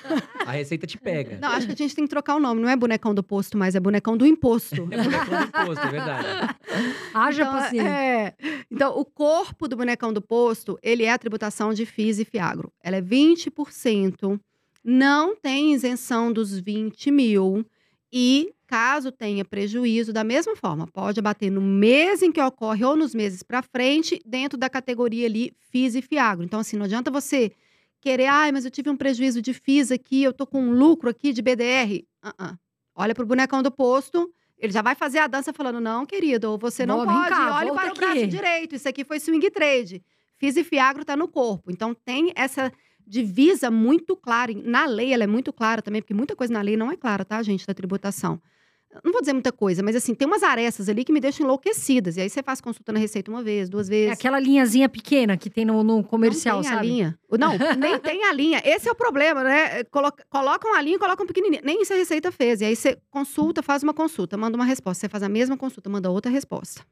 S2: a receita te pega.
S3: Não, acho que a gente tem que trocar o nome. Não é bonecão do posto, mas é bonecão do imposto.
S2: É boneco do imposto, é verdade.
S1: Haja
S3: então,
S1: paciência.
S3: é. então, o corpo do bonecão do posto, ele é a tributação de FIIs e FIAGRO. Ela é 20%, não tem isenção dos 20 mil e, caso tenha prejuízo, da mesma forma, pode abater no mês em que ocorre ou nos meses para frente, dentro da categoria ali FIIs e FIAGRO. Então, assim, não adianta você querer, ai, mas eu tive um prejuízo de FIIs aqui, eu tô com um lucro aqui de BDR. Ah, ah. Olha pro bonecão do posto, ele já vai fazer a dança falando: não, querido, você não pode,
S1: cá, volta
S3: para o
S1: aqui."
S3: braço direito. Isso aqui foi swing trade. FIS e Fiagro tá no corpo. Então tem essa divisa muito clara. Na lei, ela é muito clara também, porque muita coisa na lei não é clara, tá, gente, da tributação. Não vou dizer muita coisa, mas assim, tem umas arestas ali que me deixam enlouquecidas. E aí você faz consulta na Receita uma vez, duas
S1: É
S3: vezes.
S1: aquela linhazinha pequena que tem no, no comercial,
S3: não tem
S1: sabe?
S3: a linha. Não, nem tem a linha. Esse é o problema, né? Coloca, colocam a linha e colocam pequenininho. Nem isso a Receita fez. E aí você consulta, faz uma consulta, manda uma resposta. Você faz a mesma consulta, manda outra resposta.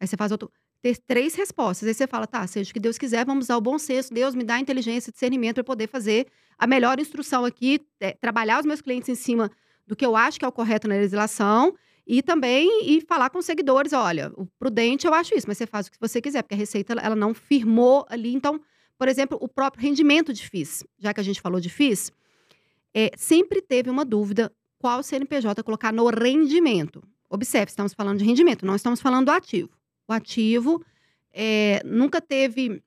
S3: Aí você faz outro. Ter três respostas. Aí você fala, tá, seja o que Deus quiser, vamos usar o bom senso. Deus me dá inteligência e discernimento para poder fazer a melhor instrução aqui, é, trabalhar os meus clientes em cima do que eu acho que é o correto na legislação e também e falar com os seguidores, olha, o prudente eu acho isso, mas você faz o que você quiser, porque a Receita ela não firmou ali. Então, por exemplo, o próprio rendimento de FIIs, já que a gente falou de FIIs, é, sempre teve uma dúvida qual CNPJ colocar no rendimento. Observe, estamos falando de rendimento, não estamos falando do ativo. O ativo é, nunca teve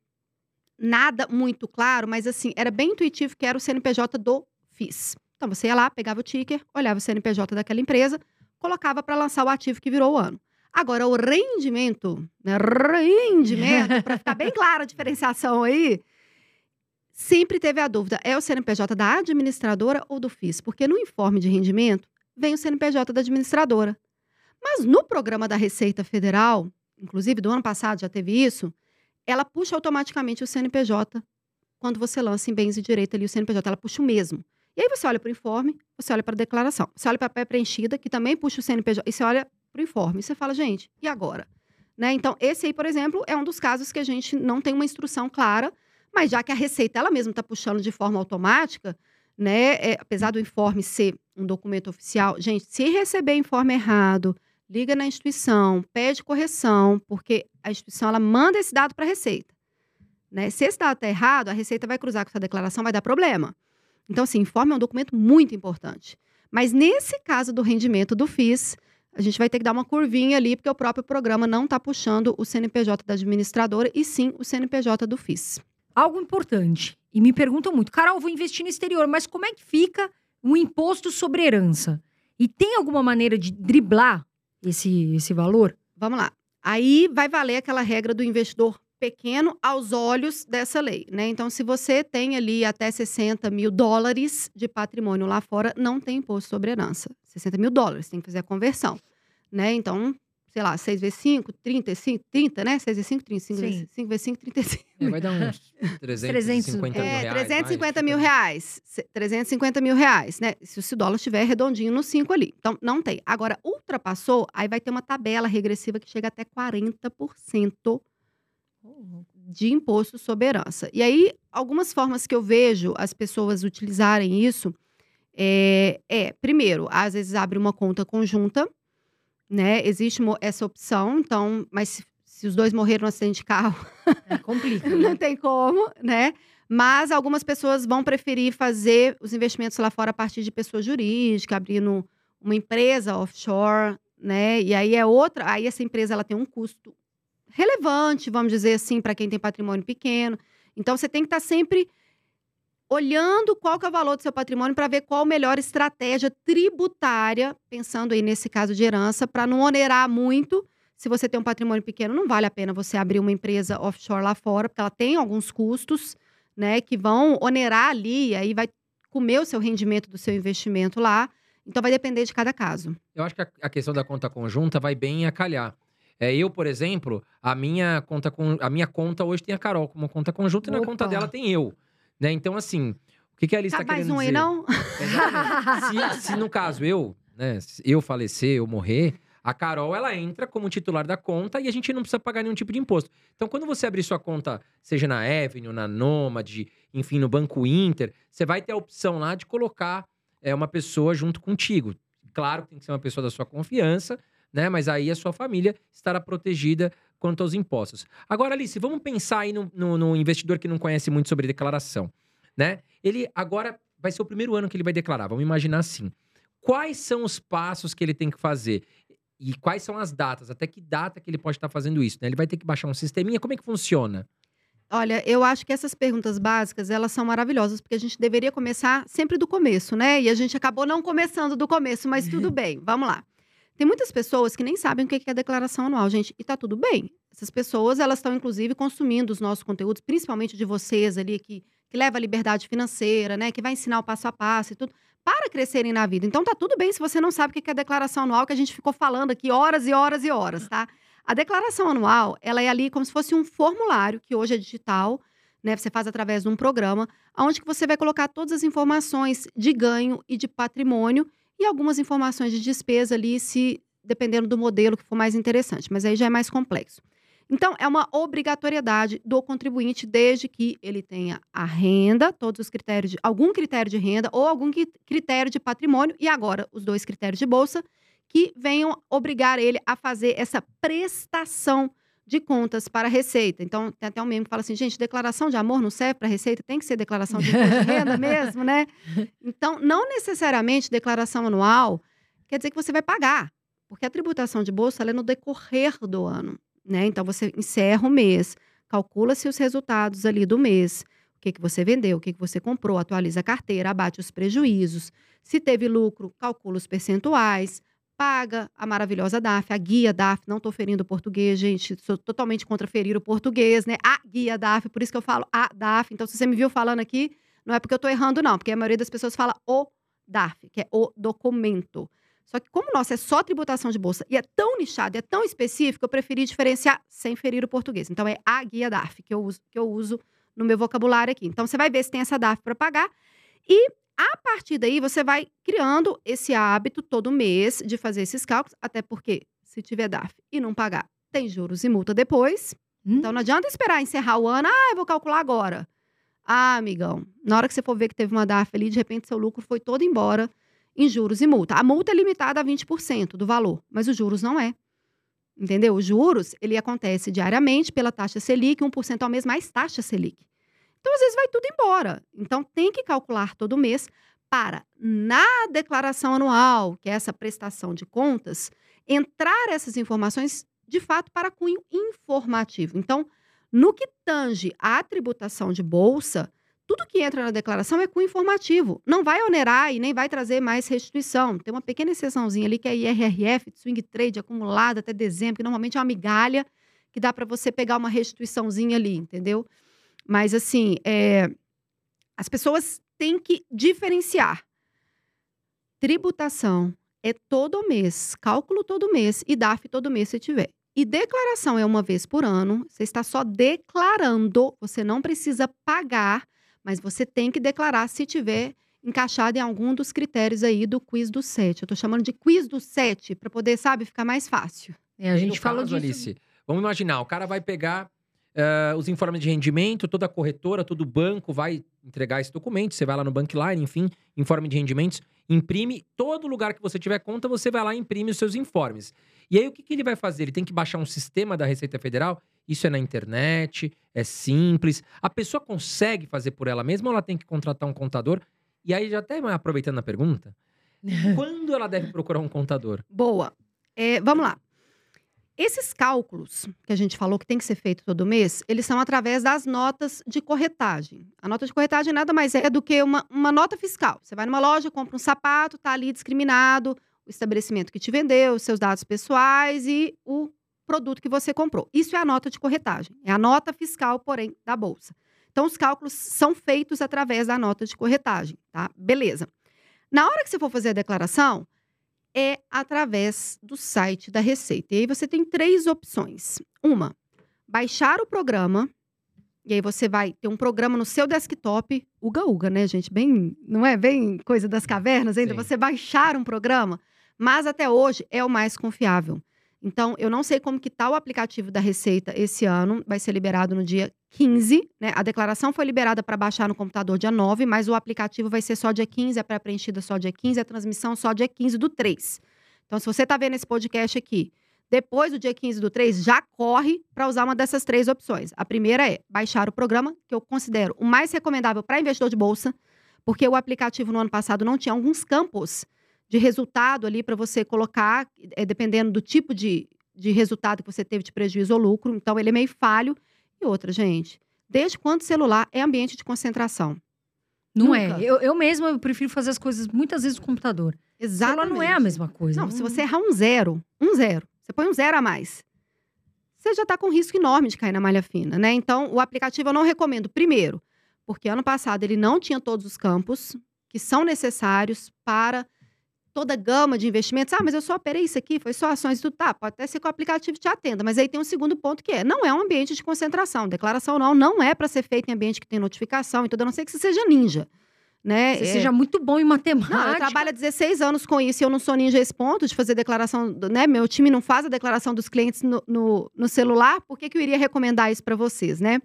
S3: nada muito claro, mas assim, era bem intuitivo que era o CNPJ do FIS. Então você ia lá, pegava o ticker, olhava o CNPJ daquela empresa, colocava para lançar o ativo que virou o ano. Agora, o rendimento, né? Rendimento, para ficar bem clara a diferenciação aí, sempre teve a dúvida: é o CNPJ da administradora ou do FIS? Porque no informe de rendimento vem o CNPJ da administradora. Mas no programa da Receita Federal, inclusive do ano passado já teve isso, ela puxa automaticamente o CNPJ quando você lança em bens e direito ali o CNPJ, ela puxa o mesmo. E aí você olha para o informe, você olha para a declaração, você olha para a pré-preenchida, que também puxa o CNPJ, e você olha para o informe, e você fala, gente, e agora? Né? Então, esse aí, por exemplo, é um dos casos que a gente não tem uma instrução clara, mas já que a Receita ela mesma está puxando de forma automática, né, é, apesar do informe ser um documento oficial, gente, se receber informe errado, liga na instituição, pede correção, porque a instituição ela manda esse dado para a Receita. Né? Se esse dado está errado, a Receita vai cruzar com essa declaração, vai dar problema. Então, assim, informe é um documento muito importante. Mas nesse caso do rendimento do FIS, a gente vai ter que dar uma curvinha ali, porque o próprio programa não está puxando o CNPJ da administradora, e sim o CNPJ do FIS.
S1: Algo importante. E me perguntam muito, Carol, vou investir no exterior, mas como é que fica o imposto sobre herança? E tem alguma maneira de driblar esse, esse valor?
S3: Vamos lá. Aí vai valer aquela regra do investidor pequeno aos olhos dessa lei, né? Então, se você tem ali até 60 mil dólares de patrimônio lá fora, não tem imposto sobre herança. 60 mil dólares, tem que fazer a conversão, né? Então, sei lá, 6 vezes 5, 35, 30, né? 6 vezes 5, 35,
S1: Sim.
S3: vezes 5 vezes 5, 35.
S2: É, vai dar uns [LAUGHS] 350 mil
S3: É,
S2: reais.
S3: 350
S2: vai,
S3: mil reais. Se- 350 mil reais, né? Se o dólar estiver redondinho no 5 ali. Então, não tem. Agora, ultrapassou, aí vai ter uma tabela regressiva que chega até 40% de imposto sobre herança. E aí, algumas formas que eu vejo as pessoas utilizarem isso é, é, primeiro, às vezes abre uma conta conjunta, né? Existe essa opção, então, mas se, se os dois morreram no acidente de carro,
S1: É, complica. [LAUGHS] né?
S3: não tem como, né? Mas algumas pessoas vão preferir fazer os investimentos lá fora a partir de pessoa jurídica, abrindo uma empresa offshore, né? E aí é outra, aí essa empresa ela tem um custo relevante, vamos dizer assim, para quem tem patrimônio pequeno. Então você tem que estar sempre olhando qual que é o valor do seu patrimônio para ver qual a melhor estratégia tributária, pensando aí nesse caso de herança, para não onerar muito. Se você tem um patrimônio pequeno, não vale a pena você abrir uma empresa offshore lá fora, porque ela tem alguns custos, né, que vão onerar ali, e aí vai comer o seu rendimento do seu investimento lá. Então vai depender de cada caso.
S2: Eu acho que a, a questão da conta conjunta vai bem a calhar. É, eu, por exemplo, a minha conta con- a minha conta hoje tem a Carol como conta conjunta e na
S1: Opa.
S2: conta dela tem eu. Né? Então, assim, O que, que a Alice está
S3: mais
S2: querendo
S3: um aí,
S2: dizer?
S3: não?
S2: Exatamente. se, se no caso eu, né, eu falecer, eu morrer, a Carol ela entra como titular da conta e a gente não precisa pagar nenhum tipo de imposto. Então, quando você abrir sua conta, seja na Avenue, na Nomad, enfim, no Banco Inter, você vai ter a opção lá de colocar é, uma pessoa junto contigo. Claro que tem que ser uma pessoa da sua confiança, né? Mas aí a sua família estará protegida quanto aos impostos. Agora, Alice, vamos pensar aí no, no- no investidor que não conhece muito sobre declaração, né? Ele agora vai ser o primeiro ano que ele vai declarar, vamos imaginar assim. Quais são os passos que ele tem que fazer? E quais são as datas? Até que data que ele pode estar fazendo isso, né? Ele vai ter que baixar um sisteminha, como é que funciona?
S3: Olha, eu acho que essas perguntas básicas, elas são maravilhosas, porque a gente deveria começar sempre do começo, né? E a gente acabou não começando do começo, mas tudo [LAUGHS] bem, vamos lá. Tem muitas pessoas que nem sabem o que é declaração anual, gente, e tá tudo bem. Essas pessoas, elas estão, inclusive, consumindo os nossos conteúdos, principalmente de vocês ali, que, que leva a liberdade financeira, né? Que vai ensinar o passo a passo e tudo, para crescerem na vida. Então, tá tudo bem se você não sabe o que é declaração anual, que a gente ficou falando aqui horas e horas e horas, tá? A declaração anual, ela é ali como se fosse um formulário, que hoje é digital, né? Você faz através de um programa, onde que você vai colocar todas as informações de ganho e de patrimônio e algumas informações de despesa ali, se dependendo do modelo que for mais interessante, mas aí já é mais complexo. Então, é uma obrigatoriedade do contribuinte, desde que ele tenha a renda, todos os critérios de algum critério de renda ou algum critério de patrimônio, e agora os dois critérios de bolsa, que venham obrigar ele a fazer essa prestação de contas para a Receita. Então, tem até um meme que fala assim, gente, declaração de amor não serve para a Receita, tem que ser declaração de imposto de renda [LAUGHS] mesmo, né? Então, não necessariamente declaração anual quer dizer que você vai pagar, porque a tributação de bolsa ela é no decorrer do ano, né? Então, você encerra o mês, calcula-se os resultados ali do mês, o que, que você vendeu, o que, que você comprou, atualiza a carteira, abate os prejuízos. Se teve lucro, calcula os percentuais, paga a maravilhosa DAF, a guia DAF, não estou ferindo o português, gente, sou totalmente contra ferir o português, né? A guia DAF, por isso que eu falo a DAF. Então, se você me viu falando aqui, não é porque eu estou errando, não, porque a maioria das pessoas fala o DAF, que é o documento. Só que como o nosso é só tributação de bolsa e é tão nichado, é tão específico, eu preferi diferenciar sem ferir o português. Então, é a guia DAF que eu uso, que eu uso no meu vocabulário aqui. Então, você vai ver se tem essa DAF para pagar e a partir daí, você vai criando esse hábito todo mês de fazer esses cálculos, até porque se tiver DAF e não pagar, tem juros e multa depois.
S1: Hum?
S3: Então não adianta esperar encerrar o ano, ah, eu vou calcular agora. Ah, amigão, na hora que você for ver que teve uma DAF ali, de repente seu lucro foi todo embora em juros e multa. A multa é limitada a 20% do valor, mas os juros não é. Entendeu? Os juros, ele acontece diariamente pela taxa Selic, 1% ao mês mais taxa Selic. Então, às vezes, vai tudo embora. Então, tem que calcular todo mês para, na declaração anual, que é essa prestação de contas, entrar essas informações, de fato, para cunho informativo. Então, no que tange à tributação de bolsa, tudo que entra na declaração é cunho informativo. Não vai onerar e nem vai trazer mais restituição. Tem uma pequena exceçãozinha ali que é IRRF, swing trade acumulado até dezembro, que normalmente é uma migalha que dá para você pegar uma restituiçãozinha ali, entendeu? Mas, assim, é, as pessoas têm que diferenciar. Tributação é todo mês, cálculo todo mês e DAF todo mês se tiver. E declaração é uma vez por ano, você está só declarando, você não precisa pagar, mas você tem que declarar se tiver encaixado em algum dos critérios aí do quiz do 7. Eu estou chamando de quiz do 7 para poder, sabe, ficar mais fácil.
S1: É, a gente falou disso.
S2: Alice, vamos imaginar, o cara vai pegar eh, os informes de rendimento, toda a corretora, todo o banco vai entregar esse documento, você vai lá no Bankline, enfim, informe de rendimentos, imprime, todo lugar que você tiver conta, você vai lá e imprime os seus informes. E aí, o que, que ele vai fazer? Ele tem que baixar um sistema da Receita Federal, isso é na internet, é simples. A pessoa consegue fazer por ela mesma ou ela tem que contratar um contador? E aí, já até aproveitando a pergunta, [LAUGHS] quando ela deve procurar um contador?
S3: Boa. É, vamos lá. Esses cálculos que a gente falou que tem que ser feito todo mês, eles são através das notas de corretagem. A nota de corretagem nada mais é do que uma, uma nota fiscal. Você vai numa loja, compra um sapato, tá ali discriminado o estabelecimento que te vendeu, os seus dados pessoais e o produto que você comprou. Isso é a nota de corretagem. É a nota fiscal, porém, da bolsa. Então, os cálculos são feitos através da nota de corretagem, tá? Beleza. Na hora que você for fazer a declaração, é através do site da Receita. E aí você tem três opções. Uma, baixar o programa. E aí você vai ter um programa no seu desktop, Uga Uga, né, gente? Bem, não é bem coisa das cavernas ainda?
S2: Sim.
S3: Você baixar um programa, mas até hoje é o mais confiável. Então, eu não sei como que tá o aplicativo da Receita esse ano, vai ser liberado no dia 15, né? A declaração foi liberada para baixar no computador dia 9, mas o aplicativo vai ser só dia 15, a pré-preenchida só dia 15, a transmissão só dia 15 do 3. Então, se você está vendo esse podcast aqui, depois do dia 15 do 3, já corre para usar uma dessas três opções. A primeira é baixar o programa, que eu considero o mais recomendável para investidor de bolsa, porque o aplicativo no ano passado não tinha alguns campos de resultado ali para você colocar, é, dependendo do tipo de, de resultado que você teve de prejuízo ou lucro. Então, ele é meio falho. E outra, gente, desde quando celular é ambiente de concentração?
S1: Não
S3: Nunca.
S1: é. Eu, eu mesma eu prefiro fazer as coisas muitas vezes no computador.
S3: Exatamente.
S1: Celular não é a mesma coisa.
S3: Não, se você errar um zero, um zero, você põe um zero a mais, você já está com risco enorme de cair na malha fina, né? Então, o aplicativo eu não recomendo. Primeiro, porque ano passado ele não tinha todos os campos que são necessários para toda a gama de investimentos. Ah, mas eu só operei isso aqui, foi só ações tudo. Tá, pode até ser que o aplicativo te atenda, mas aí tem um segundo ponto que é, não é um ambiente de concentração. Declaração não, não é para ser feito em ambiente que tem notificação e tudo, a não ser que você seja ninja, né?
S1: Você
S3: É-
S1: seja muito bom em matemática.
S3: não, eu trabalho há 16 anos com isso e eu não sou ninja a esse ponto de fazer declaração, do- né? Meu time não faz a declaração dos clientes no, no, no celular, por que, que eu iria recomendar isso para vocês, né?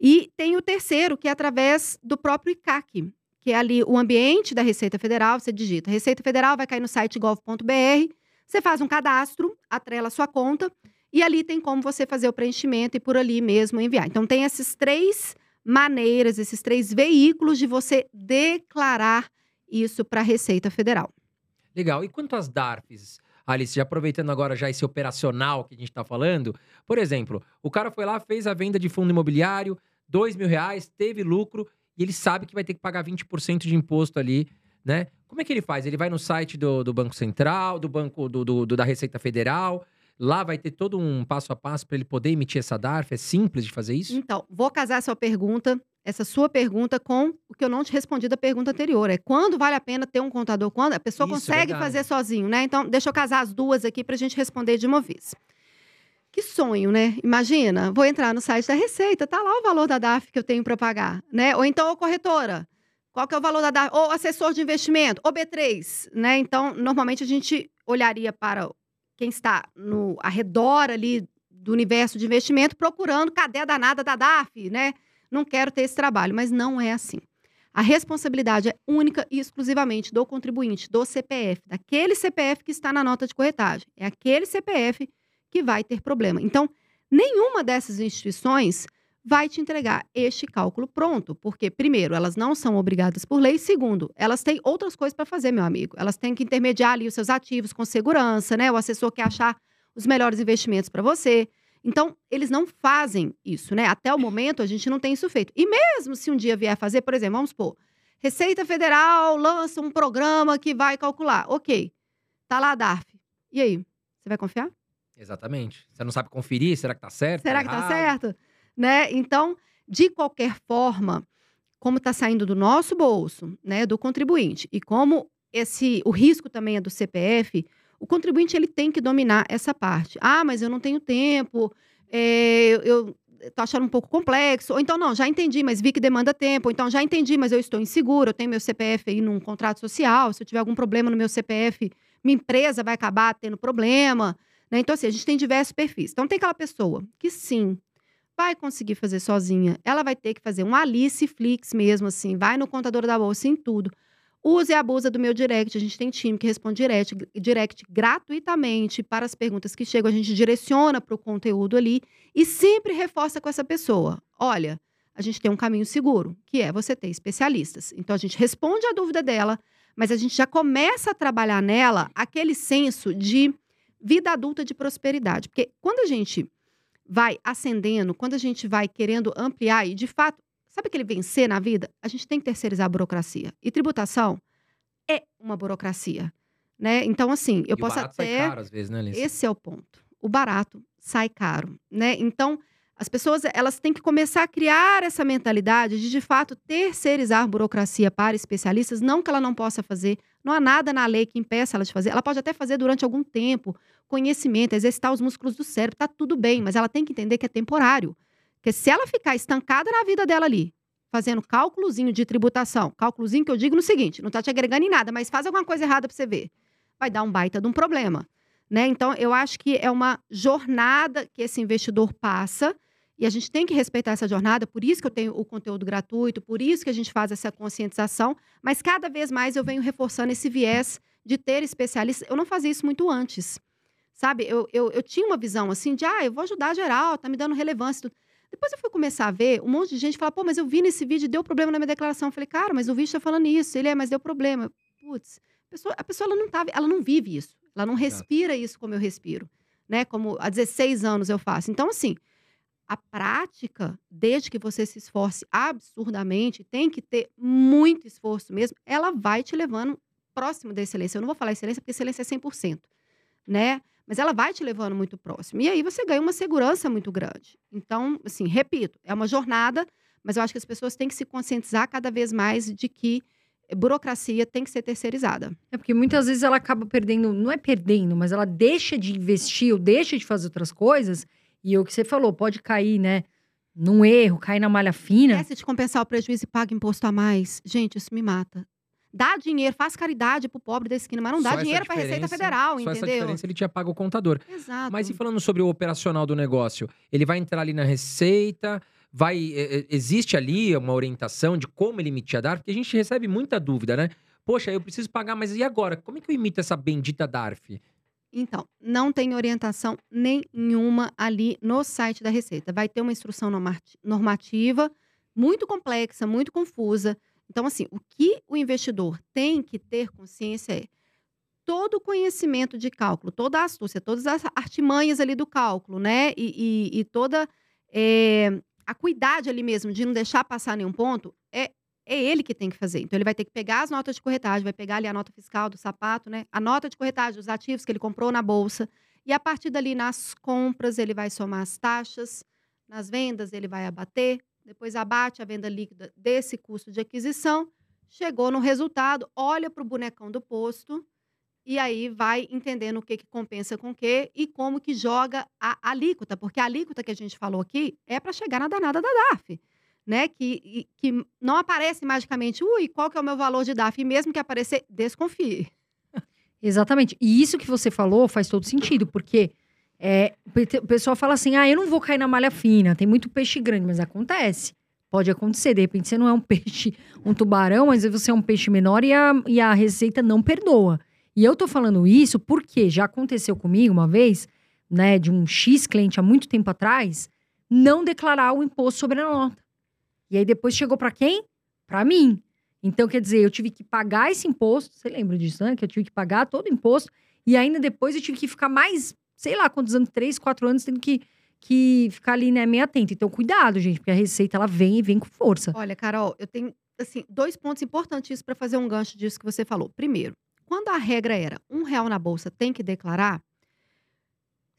S3: E tem o terceiro, que é através do próprio ICAC, que é ali o ambiente da Receita Federal, você digita Receita Federal, vai cair no site gov.br, você faz um cadastro, atrela a sua conta, e ali tem como você fazer o preenchimento e por ali mesmo enviar. Então tem esses três maneiras, esses três veículos de você declarar isso para a Receita Federal.
S2: Legal. E quanto às DARFs? Alice, já aproveitando agora já esse operacional que a gente está falando, por exemplo, o cara foi lá, fez a venda de fundo imobiliário, dois mil reais, teve lucro, e ele sabe que vai ter que pagar 20% de imposto ali, né? Como é que ele faz? Ele vai no site do, do Banco Central, do Banco do, do- do- da Receita Federal, lá vai ter todo um passo a passo para ele poder emitir essa DARF? É simples de fazer isso?
S3: Então, vou casar essa pergunta, essa sua pergunta, com o que eu não te respondi da pergunta anterior. É quando vale a pena ter um contador? Quando a pessoa
S2: Isso,
S3: consegue
S2: verdade.
S3: fazer sozinho, né? Então, deixa eu casar as duas aqui para a gente responder de uma vez. Que sonho, né? Imagina, vou entrar no site da Receita, tá lá o valor da DAF que eu tenho para pagar, né? Ou então, ô corretora, qual que é o valor da DAF? Ou assessor de investimento, ou B3, né? Então, normalmente a gente olharia para quem está no arredor ali do universo de investimento procurando cadê a danada da DAF, né? Não quero ter esse trabalho, mas não é assim. A responsabilidade é única e exclusivamente do contribuinte, do CPF, daquele CPF que está na nota de corretagem. É aquele CPF que vai ter problema. Então, nenhuma dessas instituições vai te entregar este cálculo pronto, porque, primeiro, elas não são obrigadas por lei, segundo, elas têm outras coisas para fazer, meu amigo. Elas têm que intermediar ali os seus ativos com segurança, né? O assessor quer achar os melhores investimentos para você. Então, eles não fazem isso, né? Até o momento, a gente não tem isso feito. E mesmo se um dia vier fazer, por exemplo, vamos supor, Receita Federal lança um programa que vai calcular. Ok, tá lá a DARF. E aí? Você vai confiar?
S2: Exatamente. Você não sabe conferir, será que tá certo?
S3: Será que tá
S2: errado?
S3: certo? Né? Então, de qualquer forma, como está saindo do nosso bolso, né, do contribuinte, e como esse o risco também é do CPF, o contribuinte ele tem que dominar essa parte. Ah, mas eu não tenho tempo, é, eu estou achando um pouco complexo. Ou então, não, já entendi, mas vi que demanda tempo. Ou então, já entendi, mas eu estou inseguro, eu tenho meu CPF aí num contrato social. Se eu tiver algum problema no meu CPF, minha empresa vai acabar tendo problema. Né? Então, assim, a gente tem diversos perfis. Então, tem aquela pessoa que sim, vai conseguir fazer sozinha. Ela vai ter que fazer um Alice Flix mesmo, assim, vai no contador da bolsa em tudo. Use e abusa do meu direct. A gente tem time que responde direct, direct gratuitamente para as perguntas que chegam. A gente direciona para o conteúdo ali e sempre reforça com essa pessoa. Olha, a gente tem um caminho seguro, que é você ter especialistas. Então a gente responde a dúvida dela, mas a gente já começa a trabalhar nela aquele senso de vida adulta de prosperidade. Porque quando a gente vai ascendendo, quando a gente vai querendo ampliar e de fato Sabe aquele vencer na vida? A gente tem que terceirizar a burocracia. E tributação é uma burocracia, né? Então, assim, eu
S2: E o
S3: posso até...
S2: caro às vezes, né?
S3: Esse é o ponto. O barato sai caro, né? Então, as pessoas, elas têm que começar a criar essa mentalidade de, de fato, terceirizar burocracia para especialistas. Não que ela não possa fazer. Não há nada na lei que impeça ela de fazer. Ela pode até fazer durante algum tempo, conhecimento, exercitar os músculos do cérebro. Tá tudo bem, mas ela tem que entender que é temporário Porque se ela ficar estancada na vida dela ali, fazendo cálculozinho de tributação, cálculozinho que eu digo no seguinte, não está te agregando em nada, mas faz alguma coisa errada para você ver, vai dar um baita de um problema. Né? Então, eu acho que é uma jornada que esse investidor passa e a gente tem que respeitar essa jornada, por isso que eu tenho o conteúdo gratuito, por isso que a gente faz essa conscientização, mas cada vez mais eu venho reforçando esse viés de ter especialistas. Eu não fazia isso muito antes, sabe? Eu, eu, eu tinha uma visão assim de, ah, eu vou ajudar geral, tá me dando relevância. Depois eu fui começar a ver um monte de gente falar, pô, mas eu vi nesse vídeo deu problema na minha declaração. Eu falei, cara, mas o vídeo está falando isso. Ele é, mas deu problema. Putz, a pessoa, a pessoa ela não tá, ela não vive isso. Ela não respira isso como eu respiro, né? Como há 16 anos eu faço. Então, assim, a prática, desde que você se esforce absurdamente, tem que ter muito esforço mesmo, ela vai te levando próximo da excelência. Eu não vou falar excelência porque excelência é 100%, né? Mas ela vai te levando muito próximo. E aí você ganha uma segurança muito grande. Então, assim, repito, é uma jornada, mas eu acho que as pessoas têm que se conscientizar cada vez mais de que burocracia tem que ser terceirizada.
S1: É porque muitas vezes ela acaba perdendo, não é perdendo, mas ela deixa de investir ou deixa de fazer outras coisas. E o que você falou, pode cair, né? Num erro, cair na malha fina.
S3: Esquece de compensar o prejuízo e paga imposto a mais. Gente, isso me mata. Dá dinheiro, faz caridade pro pobre da esquina, mas não dá
S2: Só essa
S3: dinheiro pra Receita Federal,
S2: Só essa
S3: entendeu?
S2: diferença ele tinha pago o contador.
S3: Exato.
S2: Mas e falando sobre o operacional do negócio? Ele vai entrar ali na receita, vai. existe ali uma orientação de como ele emitir a DARF? Porque a gente recebe muita dúvida, né? Poxa, eu preciso pagar, mas e agora? Como é que eu imito essa bendita DARF?
S3: Então, não tem orientação nenhuma ali no site da Receita. Vai ter uma instrução normati- normativa muito complexa, muito confusa. Então, assim, o que o investidor tem que ter consciência é todo o conhecimento de cálculo, toda a astúcia, todas as artimanhas ali do cálculo, né? E, e- e toda é, a cuidade ali mesmo de não deixar passar nenhum ponto, é, ele que tem que fazer. Então, ele vai ter que pegar as notas de corretagem, vai pegar ali a nota fiscal do sapato, né? A nota de corretagem dos ativos que ele comprou na bolsa. E a partir dali, nas compras, ele vai somar as taxas, nas vendas, ele vai abater, depois abate a venda líquida desse custo de aquisição, chegou no resultado, olha para o bonecão do posto e aí vai entendendo o que, que compensa com o que e como que joga a alíquota, porque a alíquota que a gente falou aqui é para chegar na danada da DAF, né? Que, que não aparece magicamente, ui, qual que é o meu valor de DAF? E mesmo que aparecer, desconfie.
S1: Exatamente. E isso que você falou faz todo sentido, porque é, o pessoal fala assim: ah, eu não vou cair na malha fina, tem muito peixe grande, mas acontece. Pode acontecer, de repente você não é um peixe, um tubarão, mas você é um peixe menor e a, e a receita não perdoa. E eu tô falando isso porque já aconteceu comigo uma vez, né, de um X cliente há muito tempo atrás, não declarar o imposto sobre a nota. E aí depois chegou pra quem? Pra mim. Então, quer dizer, eu tive que pagar esse imposto, você lembra disso, né? Que eu tive que pagar todo o imposto, e ainda depois eu tive que ficar mais, sei lá quantos anos, três, quatro anos, tendo que, que ficar ali, né, meio atento. Então, cuidado, gente, porque a receita, ela vem e vem com força.
S3: Olha, Carol, eu tenho assim dois pontos importantíssimos para fazer um gancho disso que você falou. Primeiro, quando a regra era um real na bolsa tem que declarar,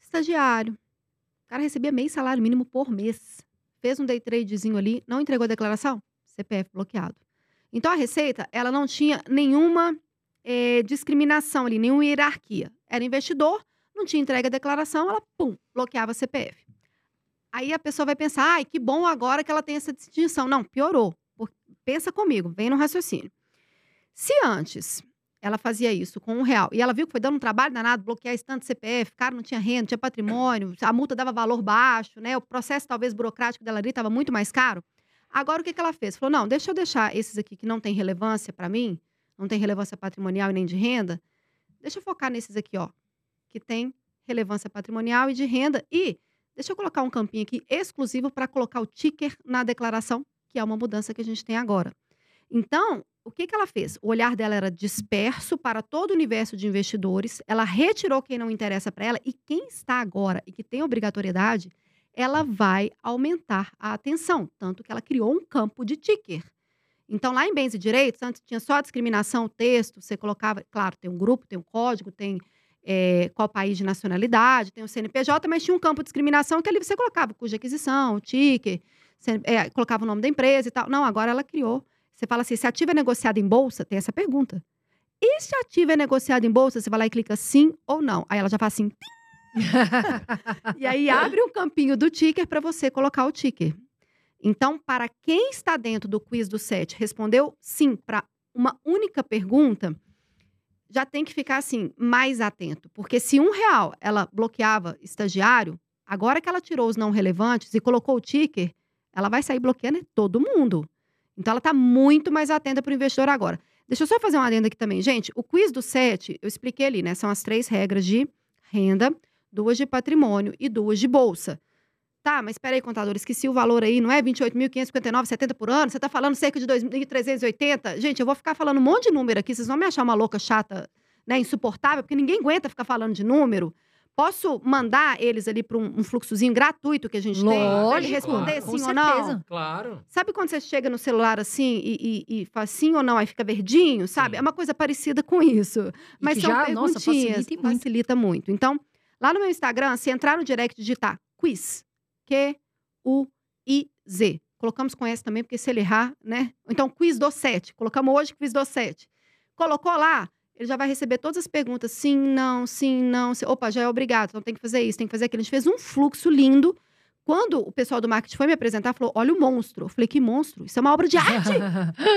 S3: estagiário, o cara recebia meio salário mínimo por mês, fez um day tradezinho ali, não entregou a declaração, CPF bloqueado. Então a Receita ela não tinha nenhuma eh, discriminação ali, nenhuma hierarquia. Era investidor, não tinha entregue a declaração, ela pum bloqueava CPF. Aí a pessoa vai pensar, ai, que bom agora que ela tem essa distinção. Não, piorou. Pensa comigo, vem no raciocínio. Se antes ela fazia isso com um real e ela viu que foi dando um trabalho danado, bloquear de CPF, cara não tinha renda, não tinha patrimônio, a multa dava valor baixo, né? O processo talvez burocrático dela ali estava muito mais caro. Agora o que, que ela fez? Falou: não, deixa eu deixar esses aqui que não tem relevância para mim, não tem relevância patrimonial e nem de renda, deixa eu focar nesses aqui, ó, que tem relevância patrimonial e de renda. E deixa eu colocar um campinho aqui exclusivo para colocar o ticker na declaração, que é uma mudança que a gente tem agora. Então, o que, que ela fez? O olhar dela era disperso para todo o universo de investidores, ela retirou quem não interessa para ela, e quem está agora e que tem obrigatoriedade, ela vai aumentar a atenção. Tanto que ela criou um campo de ticker. Então, lá em bens e direitos, antes tinha só a discriminação, o texto, você colocava, claro, tem um grupo, tem um código, tem é, qual país de nacionalidade, tem o CNPJ, mas tinha um campo de discriminação que ali você colocava cuja aquisição, o ticker, é, colocava o nome da empresa e tal. Não, agora ela criou. Você fala assim, se ativo é negociado em bolsa, tem essa pergunta. E se ativo é negociado em bolsa, você vai lá e clica sim ou não. Aí ela já fala assim, [LAUGHS] E aí abre um campinho do ticker para você colocar o ticker. Então, para quem está dentro do quiz do 7, respondeu sim para uma única pergunta, já tem que ficar assim, mais atento. Porque se um real ela bloqueava estagiário, agora que ela tirou os não relevantes e colocou o ticker, ela vai sair bloqueando todo mundo. Então, ela está muito mais atenta para o investidor agora. Deixa eu só fazer uma adenda aqui também. Gente, o quiz do 7, eu expliquei ali, né? São as três regras de renda, duas de patrimônio e duas de bolsa. Tá, mas espera aí, contador, esqueci o valor aí, não é 28.559,70 por ano? Você está falando cerca de 2.380? Gente, eu vou ficar falando um monte de número aqui, vocês vão me achar uma louca chata, né, insuportável, porque ninguém aguenta ficar falando de número. Posso mandar eles ali para um, um fluxozinho gratuito que a gente tem? Pra ele
S1: Lógico,
S3: responder
S2: claro.
S3: sim
S1: Com
S3: ou não?
S1: certeza.
S2: Claro.
S3: Sabe quando você chega no celular assim e, e, e fala sim ou não, aí fica verdinho, sabe?
S2: Sim.
S3: É uma coisa parecida com isso. Mas
S1: que
S3: são
S1: já, nossa,
S3: perguntinhas.
S1: facilita muito.
S3: facilita muito. Então, lá no meu Instagram, se entrar no direct e digitar quiz, Q-U-I-Z. Colocamos com S também, porque se ele errar, né? Então, quiz do 7. Colocamos hoje quiz do 7. Colocou lá, ele já vai receber todas as perguntas. Sim, não, sim, não. sim. Opa, já é obrigado. Então tem que fazer isso, tem que fazer aquilo. A gente fez um fluxo lindo. Quando o pessoal do marketing foi me apresentar, falou: olha o monstro. Eu falei, que monstro? Isso é uma obra de arte!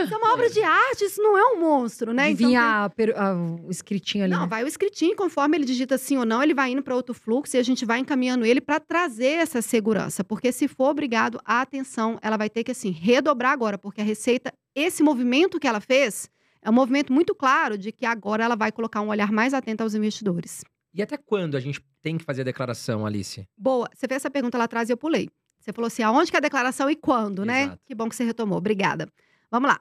S3: Isso é uma obra de arte, isso não é um monstro, né?
S1: E
S3: Então,
S1: vinha
S3: tem-
S1: a a- o escritinho ali.
S3: não,
S1: né?
S3: vai o escritinho, conforme ele digita sim ou não, ele vai indo para outro fluxo e a gente vai encaminhando ele para trazer essa segurança. Porque se for obrigado, a atenção, ela vai ter que assim redobrar agora, porque a Receita, esse movimento que ela fez, é um movimento muito claro de que agora ela vai colocar um olhar mais atento aos investidores.
S2: E até quando a gente tem que fazer a declaração, Alice?
S3: Boa, você fez essa pergunta lá atrás e eu pulei. Você falou assim, aonde que é a declaração e quando, né?
S2: Exato.
S3: Que bom que você retomou, obrigada. Vamos lá.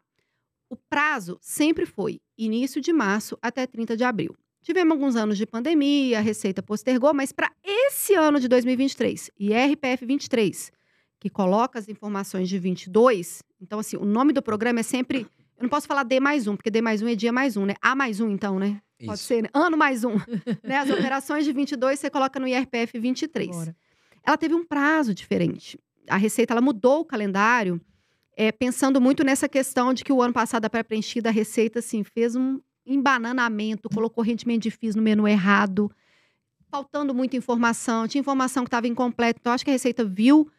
S3: O prazo sempre foi início de março até 30 de abril. Tivemos alguns anos de pandemia, a Receita postergou, mas para esse ano de 2023, IRPF 23, que coloca as informações de 22, então assim, o nome do programa é sempre, não posso falar D mais um, porque D mais um é dia mais um, né? A mais um então, né? Pode
S2: Isso.
S3: ser, né? Ano mais um. [LAUGHS] né? As operações de 22 você coloca no IRPF 23
S1: Bora.
S3: ela teve um prazo diferente. A Receita ela mudou o calendário, é, pensando muito nessa questão de que o ano passado a pré-preenchida, a Receita assim, fez um embananamento, colocou rendimento de FIIs no menu errado, faltando muita informação, tinha informação que estava incompleta. Então, acho que a Receita viu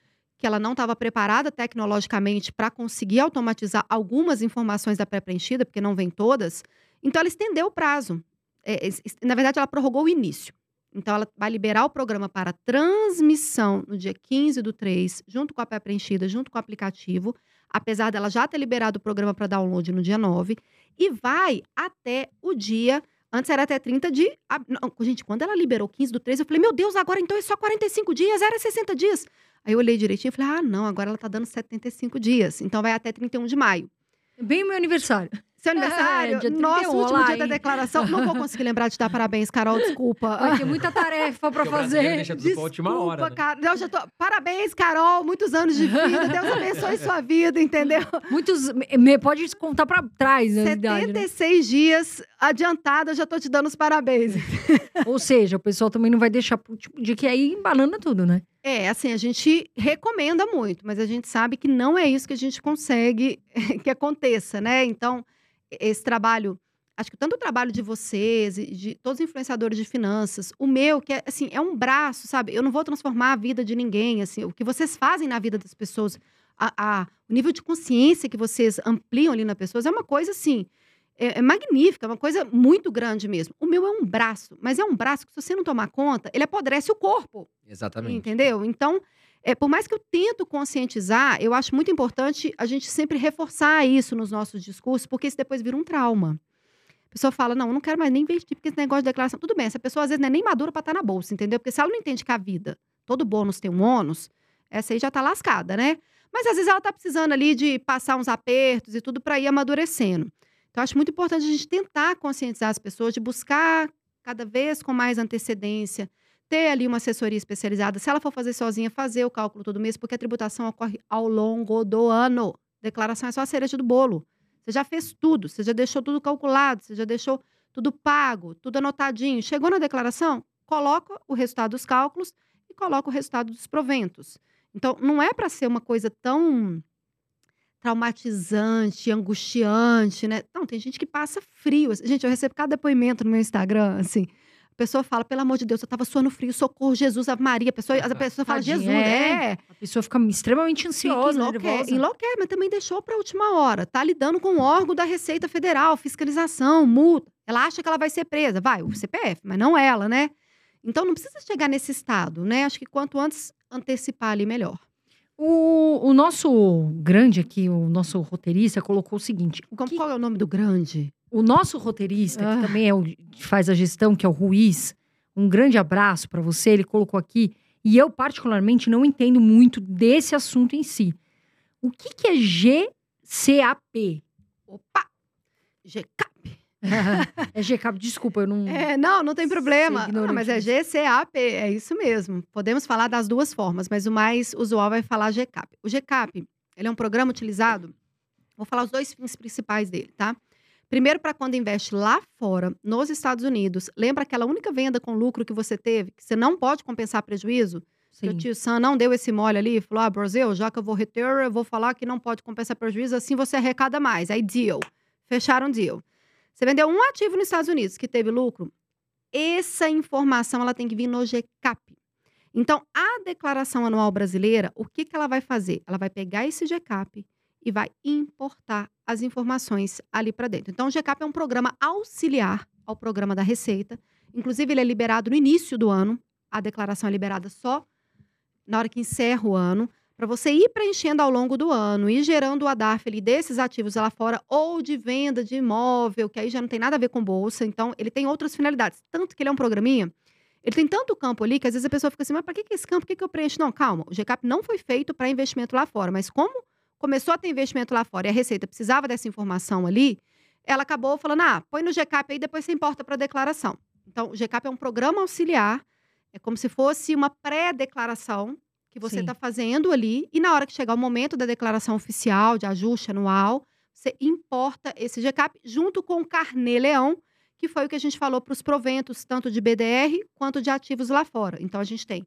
S3: que ela não estava preparada tecnologicamente para conseguir automatizar algumas informações da pré-preenchida, porque não vem todas. Então, ela estendeu o prazo. É, es- na verdade, ela prorrogou o início. Então, ela vai liberar o programa para transmissão no dia 15 do 3, junto com a pré-preenchida, junto com o aplicativo, apesar dela já ter liberado o programa para download no dia 9, e vai até o dia. Antes era até 30 de. não, gente, quando ela liberou 15 do 3, eu falei, meu Deus, agora então é só 45 dias, era 60 dias. Aí eu olhei direitinho e falei, ah, não, agora ela tá dando 75 dias. Então vai até 31 de maio.
S1: Bem o meu aniversário.
S3: Seu aniversário,
S1: É,
S3: nosso
S1: 31,
S3: último
S1: olá,
S3: dia da declaração. Não vou conseguir lembrar de dar parabéns, Carol, desculpa.
S1: Vai ter muita tarefa pra fazer.
S2: deixa tudo pra última hora. né?
S3: Cara. Não, já tô... Parabéns, Carol. Muitos anos de vida. Deus abençoe sua vida, entendeu?
S1: Muitos. pode contar pra trás né, a idade, né?
S3: 76 dias adiantada, eu já tô te dando os parabéns. [LAUGHS]
S1: Ou seja, o pessoal também não vai deixar pro tipo de que aí embanana tudo, né?
S3: É, assim, a gente recomenda muito, mas a gente sabe que não é isso que a gente consegue [LAUGHS] que aconteça, né? Então, esse trabalho, acho que tanto o trabalho de vocês, de todos os influenciadores de finanças, o meu, que é, assim, é um braço, sabe? Eu não vou transformar a vida de ninguém, assim, o que vocês fazem na vida das pessoas, a, a- o nível de consciência que vocês ampliam ali nas pessoas é uma coisa, assim, é, é magnífica, é uma coisa muito grande mesmo. O meu é um braço, mas é um braço que se você não tomar conta, ele apodrece o corpo.
S2: Exatamente.
S3: Entendeu? Então, é, por mais que eu tento conscientizar, eu acho muito importante a gente sempre reforçar isso nos nossos discursos, porque isso depois vira um trauma. A pessoa fala, não, eu não quero mais nem investir, porque esse negócio de declaração... Tudo bem, essa pessoa às vezes não é nem madura para estar na bolsa, entendeu? Porque se ela não entende que a vida, todo bônus tem um ônus, essa aí já tá lascada, né? Mas às vezes ela tá precisando ali de passar uns apertos e tudo para ir amadurecendo. Então, acho muito importante a gente tentar conscientizar as pessoas de buscar cada vez com mais antecedência, ter ali uma assessoria especializada. Se ela for fazer sozinha, fazer o cálculo todo mês, porque a tributação ocorre ao longo do ano. Declaração é só a cereja do bolo. Você já fez tudo, você já deixou tudo calculado, você já deixou tudo pago, tudo anotadinho. Chegou na declaração, coloca o resultado dos cálculos e coloca o resultado dos proventos. Então, não é para ser uma coisa tão traumatizante, angustiante, né? Não, tem gente que passa frio. Gente, eu recebo cada depoimento no meu Instagram, assim. A pessoa fala, pelo amor de Deus, eu tava suando frio, socorro, Jesus, Ave Maria. A pessoa, a pessoa fala,
S1: Tadinha,
S3: Jesus,
S1: é.
S3: é.
S1: A pessoa fica extremamente ansiosa, nervosa.
S3: enlouquece, mas também deixou para a última hora. Tá lidando com o órgão da Receita Federal, fiscalização, multa. Ela acha que ela vai ser presa. Vai, o CPF, mas não ela, né? Então não precisa chegar nesse estado, né? Acho que quanto antes antecipar ali, melhor.
S1: O, o nosso grande aqui, o nosso roteirista, colocou o seguinte: o que-
S3: Qual é o nome do grande?
S1: O nosso roteirista,
S3: Ah.
S1: que também é o que faz a gestão, que é o Ruiz, um grande abraço para você. Ele colocou aqui, e eu, particularmente, não entendo muito desse assunto em si. O que, que é GCAP?
S3: Opa! GCAP. [LAUGHS]
S1: é GCAP, desculpa, eu não.
S3: É, não, não tem problema. Ah, mas é. GCAP, é isso mesmo. Podemos falar das duas formas, mas o mais usual vai falar GCAP. O GCAP, ele é um programa utilizado, vou falar os dois fins principais dele, tá? Primeiro, para quando investe lá fora, nos Estados Unidos, lembra aquela única venda com lucro que você teve, que você não pode compensar prejuízo? Que o
S1: Sim.
S3: tio Sam não deu esse mole ali, falou: ah, Brasil, já que eu vou reter, eu vou falar que não pode compensar prejuízo, assim você arrecada mais. Aí, deal. Fecharam deal. Você vendeu um ativo nos Estados Unidos que teve lucro, essa informação ela tem que vir no GCAP. Então, a declaração anual brasileira, o que, que ela vai fazer? Ela vai pegar esse GCAP e vai importar as informações ali para dentro. Então, o GCAP é um programa auxiliar ao programa da Receita. Inclusive, ele é liberado no início do ano. A declaração é liberada só na hora que encerra o ano, para você ir preenchendo ao longo do ano e gerando o ADAF ali desses ativos lá fora ou de venda de imóvel, que aí já não tem nada a ver com bolsa. Então, ele tem outras finalidades. Tanto que ele é um programinha, ele tem tanto campo ali que às vezes a pessoa fica assim, mas para que, que esse campo? Por que, que eu preencho? Não, calma. O GCAP não foi feito para investimento lá fora, mas como começou a ter investimento lá fora e a Receita precisava dessa informação ali, ela acabou falando, ah, põe no GCAP aí, depois você importa para a declaração. Então, o GCAP é um programa auxiliar, é como se fosse uma pré-declaração que você está fazendo ali, e na hora que chegar o momento da declaração oficial, de ajuste anual, você importa esse GCAP junto com o Carnê Leão, que foi o que a gente falou para os proventos, tanto de BDR quanto de ativos lá fora. Então, a gente tem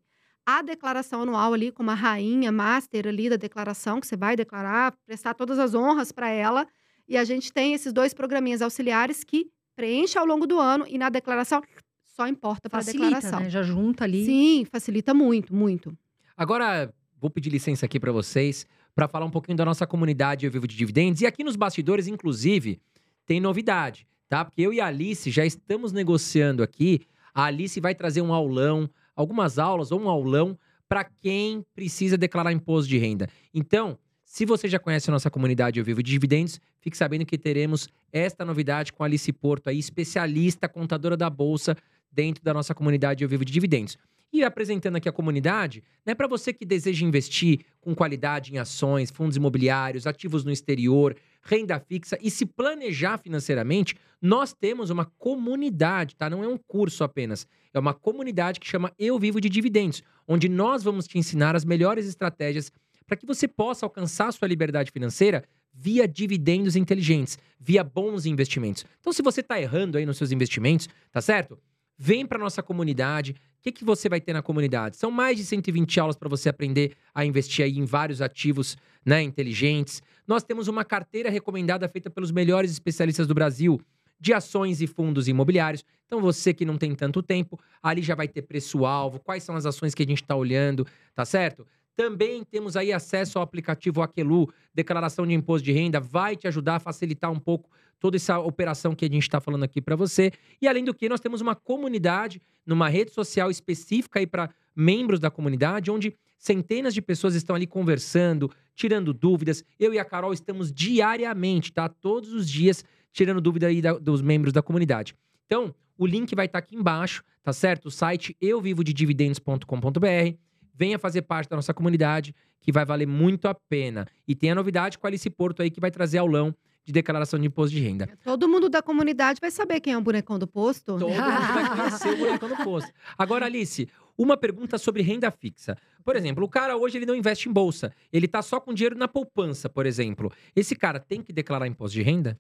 S3: a declaração anual ali, como a rainha master ali da declaração, que você vai declarar, prestar todas as honras para ela. E a gente tem esses dois programinhas auxiliares que preenche ao longo do ano e na declaração só importa para a declaração.
S1: né? Já junta ali.
S3: Sim, facilita muito, muito.
S2: Agora, vou pedir licença aqui para vocês para falar um pouquinho da nossa comunidade Eu Vivo de Dividendos. E aqui nos bastidores, inclusive, tem novidade, tá? Porque eu e a Alice já estamos negociando aqui. A Alice vai trazer um aulão, algumas aulas ou um aulão para quem precisa declarar imposto de renda. Então, se você já conhece a nossa comunidade Eu Vivo de Dividendos, fique sabendo que teremos esta novidade com a Alice Porto, aí, especialista, contadora da Bolsa, dentro da nossa comunidade Eu Vivo de Dividendos. E apresentando aqui a comunidade, né, para você que deseja investir com qualidade em ações, fundos imobiliários, ativos no exterior, renda fixa e se planejar financeiramente, nós temos uma comunidade, tá? Não é um curso apenas. É uma comunidade que chama Eu Vivo de Dividendos, onde nós vamos te ensinar as melhores estratégias para que você possa alcançar sua liberdade financeira via dividendos inteligentes, via bons investimentos. Então, se você está errando aí nos seus investimentos, tá certo? Vem para nossa comunidade. O que, que você vai ter na comunidade? São mais de 120 aulas para você aprender a investir aí em vários ativos né, inteligentes. Nós temos uma carteira recomendada feita pelos melhores especialistas do Brasil de ações e fundos imobiliários. Então, você que não tem tanto tempo, ali já vai ter preço-alvo, quais são as ações que a gente está olhando, tá certo? Também temos aí acesso ao aplicativo Aquelu, declaração de imposto de renda, vai te ajudar a facilitar um pouco toda essa operação que a gente está falando aqui para você. E além do que, nós temos uma comunidade numa rede social específica aí para membros da comunidade, onde centenas de pessoas estão ali conversando, tirando dúvidas. Eu e a Carol estamos diariamente, tá? Todos os dias tirando dúvida aí da- dos membros da comunidade. Então, o link vai estar aqui embaixo, tá certo? O site euvivodidividendos.com.br. Venha fazer parte da nossa comunidade, que vai valer muito a pena. E tem a novidade com a Alice Porto aí, que vai trazer aulão de declaração de imposto de renda.
S3: Todo mundo da comunidade vai saber quem é o bonecão do posto.
S2: Todo mundo vai conhecer o bonecão do posto. Agora, Alice, uma pergunta sobre renda fixa. Por exemplo, o cara hoje ele não investe em bolsa. Ele tá só com dinheiro na poupança, por exemplo. Esse cara tem que declarar imposto de renda?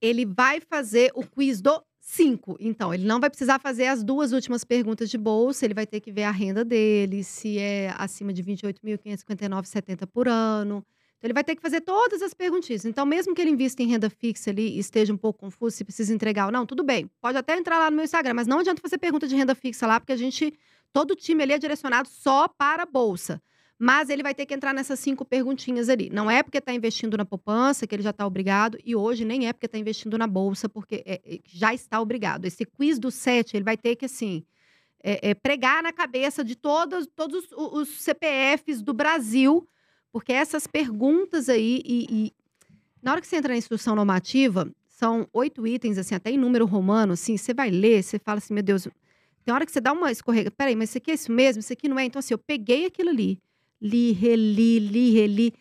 S3: Ele vai fazer o quiz do 5. Então, ele não vai precisar fazer as duas últimas perguntas de bolsa, ele vai ter que ver a renda dele, se é acima de 28.559,70 por ano. Então, ele vai ter que fazer todas as perguntinhas. Então, mesmo que ele invista em renda fixa ali e esteja um pouco confuso se precisa entregar ou não, tudo bem. Pode até entrar lá no meu Instagram, mas não adianta fazer pergunta de renda fixa lá, porque a gente, todo o time ali é direcionado só para a bolsa. Mas ele vai ter que entrar nessas cinco perguntinhas ali. Não é porque está investindo na poupança que ele já está obrigado, e hoje nem é porque está investindo na bolsa, porque é, é, já está obrigado. Esse quiz do sete, ele vai ter que, assim, é, é, pregar na cabeça de todos, todos os CPFs do Brasil, porque essas perguntas aí, e, e, na hora que você entra na instrução normativa, são oito itens, assim, até em número romano, assim, você vai ler, você fala assim, meu Deus, tem hora que você dá uma escorrega, peraí, mas isso aqui é isso mesmo, isso aqui não é? Então, assim, eu peguei aquilo ali, li, reli, li, reli.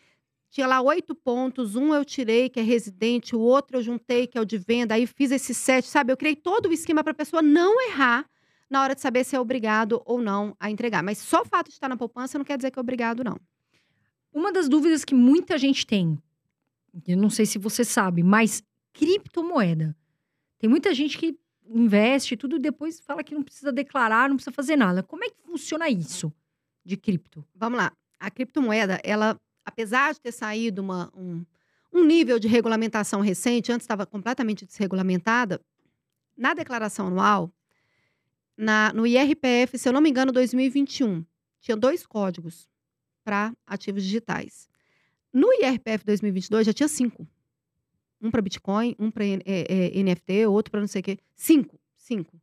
S3: Tinha lá oito pontos, um eu tirei, que é residente, o outro eu juntei, que é o de venda, aí fiz esse sete, sabe? Eu criei todo o esquema para a pessoa não errar na hora de saber se é obrigado ou não a entregar. Mas só o fato de estar na poupança não quer dizer que é obrigado, não.
S1: Uma das dúvidas que muita gente tem, eu não sei se você sabe, mas criptomoeda. Tem muita gente que investe tudo e depois fala que não precisa declarar, não precisa fazer nada. Como é que funciona isso de cripto?
S3: Vamos lá a criptomoeda, ela, apesar de ter saído uma, um, um nível de regulamentação recente, antes estava completamente desregulamentada, na declaração anual, na, no IRPF, se eu não me engano, 2021, tinha dois códigos para ativos digitais. No IRPF 2022 já tinha cinco. Um para Bitcoin, um para é, é, NFT, outro para não sei o quê. Cinco. Cinco.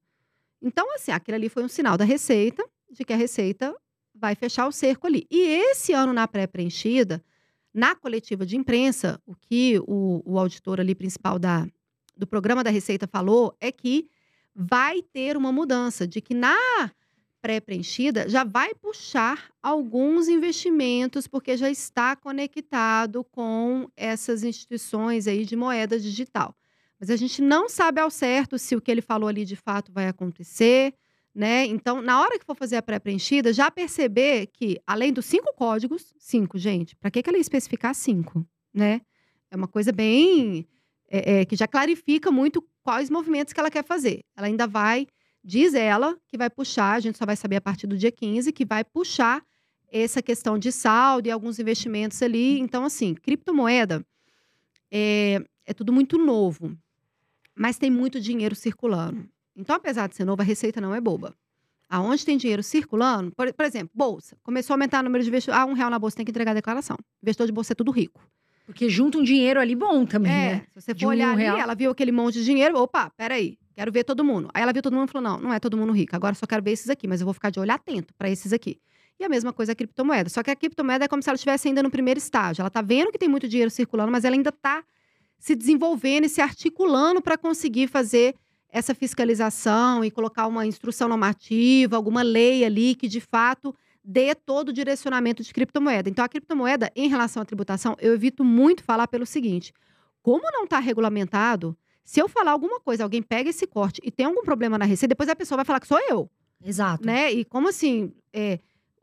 S3: Então, assim, aquilo ali foi um sinal da Receita, de que a Receita vai fechar o cerco ali. E esse ano, na pré-preenchida, na coletiva de imprensa, o que o, o auditor ali principal da, do programa da Receita falou é que vai ter uma mudança, de que na pré-preenchida já vai puxar alguns investimentos, porque já está conectado com essas instituições aí de moeda digital. Mas a gente não sabe ao certo se o que ele falou ali de fato vai acontecer né? Então, na hora que for fazer a pré-preenchida, já perceber que, além dos cinco códigos, cinco, gente, para que, que ela ia especificar cinco, né? É uma coisa bem. É, é, que já clarifica muito quais movimentos que ela quer fazer. Ela ainda vai, diz ela, que vai puxar, a gente só vai saber a partir do dia 15, que vai puxar essa questão de saldo e alguns investimentos ali. Então, assim, criptomoeda é, é tudo muito novo, mas tem muito dinheiro circulando. Então, apesar de ser novo, a receita não é boba. Aonde tem dinheiro circulando, por, por exemplo, bolsa. Começou a aumentar o número de investidores. Ah, um real na bolsa tem que entregar a declaração. Investidor de bolsa é tudo rico.
S1: Porque junta um dinheiro ali bom também,
S3: é,
S1: né?
S3: Se você for olhar um ali, real. ela viu aquele monte de dinheiro, opa, peraí, quero ver todo mundo. Aí ela viu todo mundo e falou: não, não é todo mundo rico. Agora só quero ver esses aqui, mas eu vou ficar de olho atento para esses aqui. E a mesma coisa a criptomoeda. Só que a criptomoeda é como se ela estivesse ainda no primeiro estágio. Ela tá vendo que tem muito dinheiro circulando, mas ela ainda tá se desenvolvendo e se articulando para conseguir fazer essa fiscalização e colocar uma instrução normativa, alguma lei ali que de fato dê todo o direcionamento de criptomoeda. Então, a criptomoeda, em relação à tributação, eu evito muito falar pelo seguinte: como não está regulamentado, se eu falar alguma coisa, alguém pega esse corte e tem algum problema na receita, depois a pessoa vai falar que sou eu.
S1: Exato.
S3: Né? E como assim? É,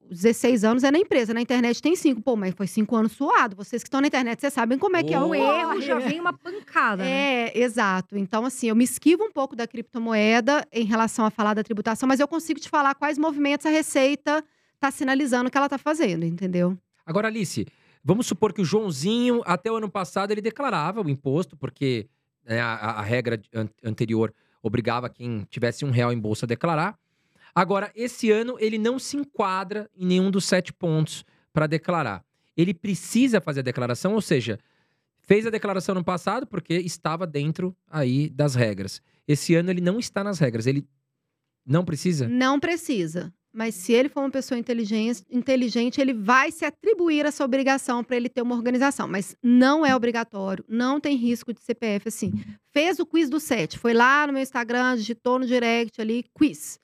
S3: 16 anos é na empresa, na internet tem 5. Pô, mas foi 5 anos suado. Vocês que estão na internet, vocês sabem como é que é o erro.
S1: Já vem uma pancada.
S3: Né? É, né? exato. Então, assim, eu me esquivo um pouco da criptomoeda em relação a falar da tributação, mas eu consigo te falar quais movimentos a Receita está sinalizando que ela está fazendo, entendeu?
S2: Agora, Alice, vamos supor que o Joãozinho, até o ano passado, ele declarava o imposto, porque né, a, a, regra anterior obrigava quem tivesse um real em bolsa a declarar. Agora, esse ano ele não se enquadra em nenhum dos sete pontos para declarar. Ele precisa fazer a declaração, ou seja, fez a declaração no passado porque estava dentro aí das regras. Esse ano ele não está nas regras. Ele não precisa?
S3: Não precisa. Mas se ele for uma pessoa inteligente, inteligente ele vai se atribuir essa obrigação para ele ter uma organização. Mas não é obrigatório, não tem risco de CPF assim. Fez o quiz do SET, foi lá no meu Instagram, digitou no direct ali, quiz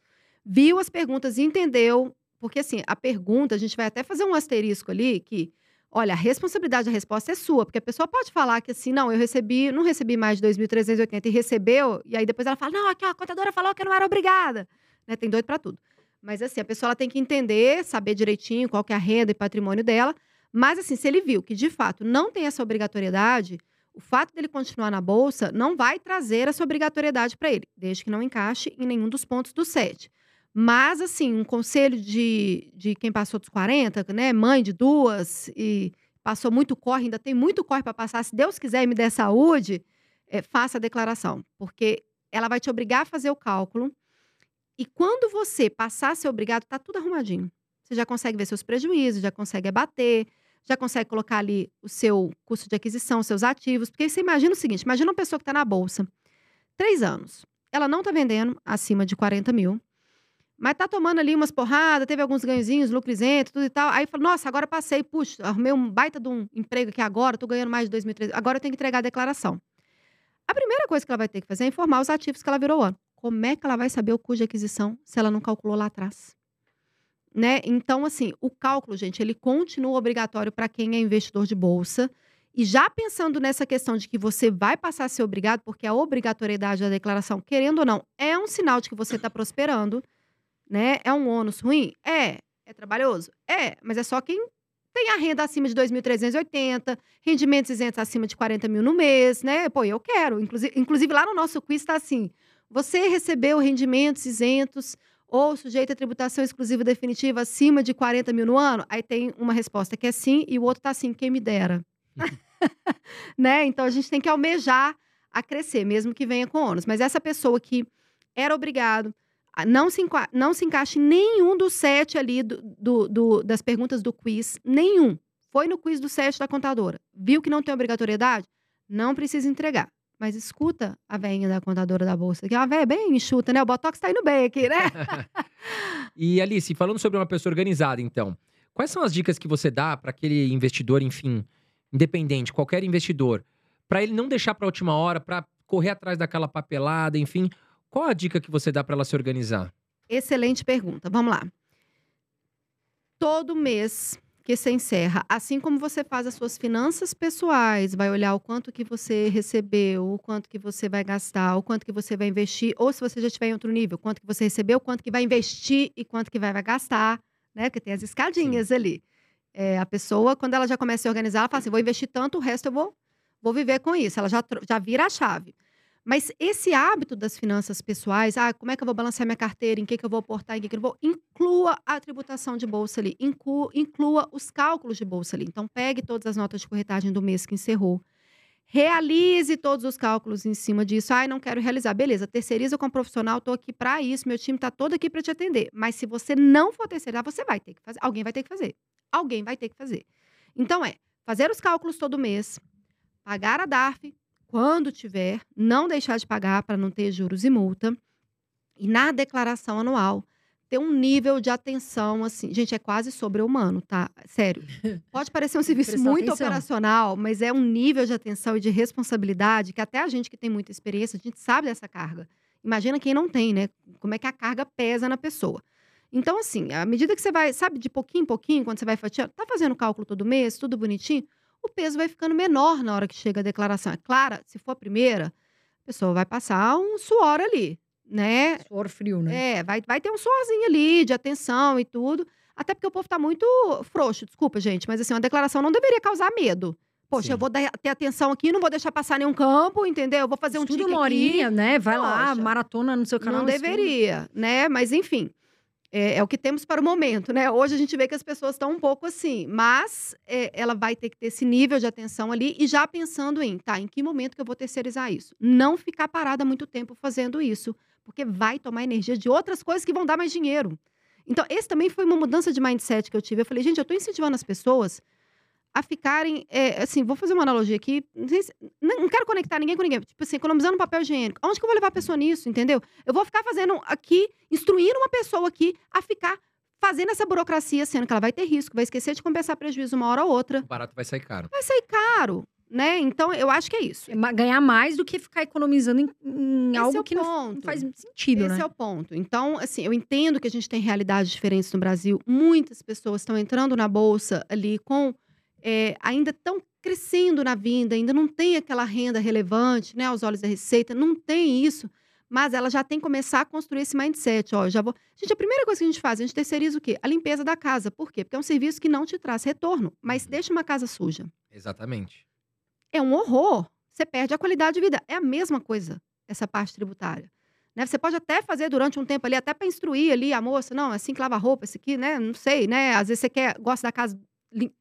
S3: viu as perguntas entendeu. Porque, assim, a pergunta, a gente vai até fazer um asterisco ali que. Olha, a responsabilidade da resposta é sua, porque a pessoa pode falar que assim, não, eu recebi, não recebi mais de 2.380 e recebeu, e aí depois ela fala, não, aqui ó, a contadora falou que eu não era obrigada. Né? Tem doido para tudo. Mas assim, a pessoa ela tem que entender, saber direitinho qual que é a renda e patrimônio dela. Mas assim, se ele viu que de fato não tem essa obrigatoriedade, o fato dele continuar na bolsa não vai trazer essa obrigatoriedade para ele, desde que não encaixe em nenhum dos pontos do SET. Mas, assim, um conselho de, de quem passou dos 40, né? Mãe de duas e passou muito corre, ainda tem muito corre para passar, se Deus quiser e me der saúde, é, faça a declaração, porque ela vai te obrigar a fazer o cálculo. E quando você passar a ser obrigado, tá tudo arrumadinho. Você já consegue ver seus prejuízos, já consegue abater, já consegue colocar ali o seu custo de aquisição, seus ativos. Porque você imagina o seguinte: imagina uma pessoa que está na bolsa, três anos. Ela não está vendendo acima de 40 mil, mas tá tomando ali umas porradas, teve alguns ganhozinhos, lucro isento, tudo e tal. Aí fala, nossa, agora passei, puxa, arrumei um baita de um emprego aqui agora, tô ganhando mais de 2.300, agora eu tenho que entregar a declaração. A primeira coisa que ela vai ter que fazer é informar os ativos que ela virou ano. Como é que ela vai saber o custo de aquisição se ela não calculou lá atrás? Né? Então, assim, o cálculo, gente, ele continua obrigatório para quem é investidor de bolsa. E já pensando nessa questão de que você vai passar a ser obrigado, porque a obrigatoriedade da declaração, querendo ou não, é um sinal de que você está prosperando, né? É um ônus ruim? É. É trabalhoso? É. Mas é só quem tem a renda acima de 2.380, rendimentos isentos acima de 40 mil no mês, né? Pô, eu quero. Inclusive, inclusive lá no nosso quiz está assim: você recebeu rendimentos isentos ou sujeito a tributação exclusiva definitiva acima de 40 mil no ano? Aí tem uma resposta que é sim e o outro está assim, quem me dera. [LAUGHS] né? Então a gente tem que almejar a crescer, mesmo que venha com ônus. Mas essa pessoa que era obrigado, não se, não se encaixa em nenhum dos sete ali do, do, do, das perguntas do quiz, nenhum. Foi no quiz do sete da contadora. Viu que não tem obrigatoriedade? Não precisa entregar. Mas escuta a velhinha da contadora da bolsa, que é uma velha bem enxuta, né? O Botox tá indo bem aqui, né? [LAUGHS]
S2: e Alice, falando sobre uma pessoa organizada, então, quais são as dicas que você dá para aquele investidor, enfim, independente, qualquer investidor, para ele não deixar para a última hora, para correr atrás daquela papelada, enfim, qual a dica que você dá para ela se organizar?
S3: Excelente pergunta. Vamos lá. Todo mês que você encerra, assim como você faz as suas finanças pessoais, vai olhar o quanto que você recebeu, o quanto que você vai gastar, o quanto que você vai investir, ou se você já estiver em outro nível, quanto que você recebeu, quanto que vai investir e quanto que vai, vai gastar, né? Porque tem as escadinhas Sim. ali. É, a pessoa, quando ela já começa a se organizar, ela fala assim: vou investir tanto, o resto eu vou, vou viver com isso. Ela já, já vira a chave. Mas esse hábito das finanças pessoais, ah, como é que eu vou balancear minha carteira, em que, que eu vou aportar, em que, que eu vou, inclua a tributação de bolsa ali, inclua, inclua os cálculos de bolsa ali. Então, pegue todas as notas de corretagem do mês que encerrou, realize todos os cálculos em cima disso. Ah, não quero realizar. Beleza, terceiriza com um profissional, estou aqui para isso, meu time está todo aqui para te atender. Mas se você não for terceirizar, você vai ter que fazer. Alguém vai ter que fazer. Alguém vai ter que fazer. Então, é fazer os cálculos todo mês, pagar a DARF, quando tiver, não deixar de pagar para não ter juros e multa. E na declaração anual, ter um nível de atenção, assim, gente, é quase sobre-humano, tá? Sério. Pode parecer um [LAUGHS] serviço muito atenção. operacional, mas é um nível de atenção e de responsabilidade que até a gente que tem muita experiência, a gente sabe dessa carga. Imagina quem não tem, né? Como é que a carga pesa na pessoa. Então, assim, à medida que você vai, sabe, de pouquinho em pouquinho, quando você vai fatiando, tá fazendo cálculo todo mês, tudo bonitinho, o peso vai ficando menor na hora que chega a declaração. É clara, se for a primeira, a pessoa vai passar um suor ali, né?
S1: Suor frio, né?
S3: É, vai, vai ter um suorzinho ali de atenção e tudo. Até porque o povo tá muito frouxo, desculpa, gente, mas assim, uma declaração não deveria causar medo. Poxa, Sim. eu vou dar, ter atenção aqui, não vou deixar passar nenhum campo, entendeu? Eu vou fazer um
S1: Tudo uma horinha, né? Vai Poxa, lá, maratona no seu canal.
S3: Não deveria, né? Mas enfim é, é, o que temos para o momento, né? Hoje a gente vê que as pessoas estão um pouco assim, mas é, ela vai ter que ter esse nível de atenção ali e já pensando em, tá, em que momento que eu vou terceirizar isso? Não ficar parada muito tempo fazendo isso, porque vai tomar energia de outras coisas que vão dar mais dinheiro. Então, esse também foi uma mudança de mindset que eu tive. Eu falei, gente, eu estou incentivando as pessoas a ficarem, é, assim, vou fazer uma analogia aqui, não, se, não, quero conectar ninguém com ninguém, tipo assim, economizando papel higiênico. Onde que eu vou levar a pessoa nisso, entendeu? Eu vou ficar fazendo aqui, instruindo uma pessoa aqui a ficar fazendo essa burocracia, sendo que ela vai ter risco, vai esquecer de compensar prejuízo uma hora ou outra. O
S2: barato vai sair caro.
S3: Vai sair caro, né? Então, eu acho que é isso.
S1: É ganhar mais do que ficar economizando em, em algo é que não, não, faz sentido,
S3: Esse
S1: né?
S3: Esse é o ponto. Então, assim, eu entendo que a gente tem realidades diferentes no Brasil. Muitas pessoas estão entrando na bolsa ali com é, ainda estão crescendo na vinda, ainda não tem aquela renda relevante, né, aos olhos da Receita, não tem isso, mas ela já tem que começar a construir esse mindset. Ó, já vou... Gente, a primeira coisa que a gente faz, a gente terceiriza o quê? A limpeza da casa. Por quê? Porque é um serviço que não te traz retorno, mas uhum. deixa uma casa suja.
S2: Exatamente.
S3: É um horror. Você perde a qualidade de vida. É a mesma coisa, essa parte tributária. Né? Você pode até fazer durante um tempo ali, até para instruir ali a moça, não, é assim que lava roupa, esse aqui, né? Não sei, né? Às vezes você quer, gosta da casa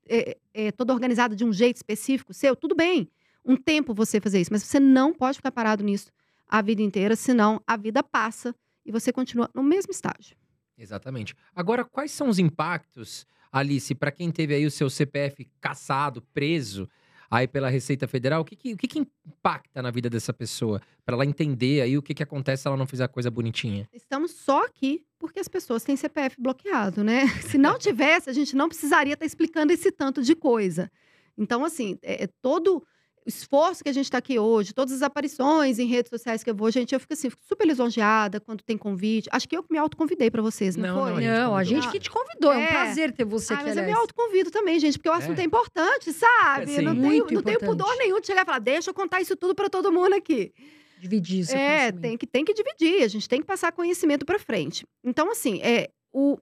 S3: é, é, toda organizada de um jeito específico seu, tudo bem. Um tempo você fazer isso, mas você não pode ficar parado nisso a vida inteira, senão a vida passa e você continua no mesmo estágio.
S2: Exatamente. Agora, quais são os impactos, Alice, para quem teve aí o seu CPF caçado, preso aí pela Receita Federal? O que, que, o que, que impacta na vida dessa pessoa? Para ela entender aí o que, que acontece se ela não fizer a coisa bonitinha.
S3: Estamos só aqui porque as pessoas têm CPF bloqueado, né? [LAUGHS] Se não tivesse, a gente não precisaria estar explicando esse tanto de coisa. Então, assim, é, é todo esforço que a gente está aqui hoje, todas as aparições em redes sociais que eu vou, gente, eu fico assim, fico super lisonjeada quando tem convite. Acho que eu que me autoconvidei para vocês, não,
S2: Não,
S3: foi?
S2: não,
S1: Não, a gente que te convidou. É, um
S3: É.
S1: prazer ter você
S3: Ah,
S1: aqui,
S3: mas eu me autoconvido também, gente, porque o assunto
S2: É.
S3: é, importante, sabe?
S2: Sim.
S3: Não, tenho,
S1: Muito
S3: não tenho pudor nenhum de chegar e falar, deixa eu contar isso tudo para todo mundo aqui.
S1: Dividir isso.
S3: É, tem que, tem que dividir, a gente tem que passar conhecimento para frente. Então, assim, é, o,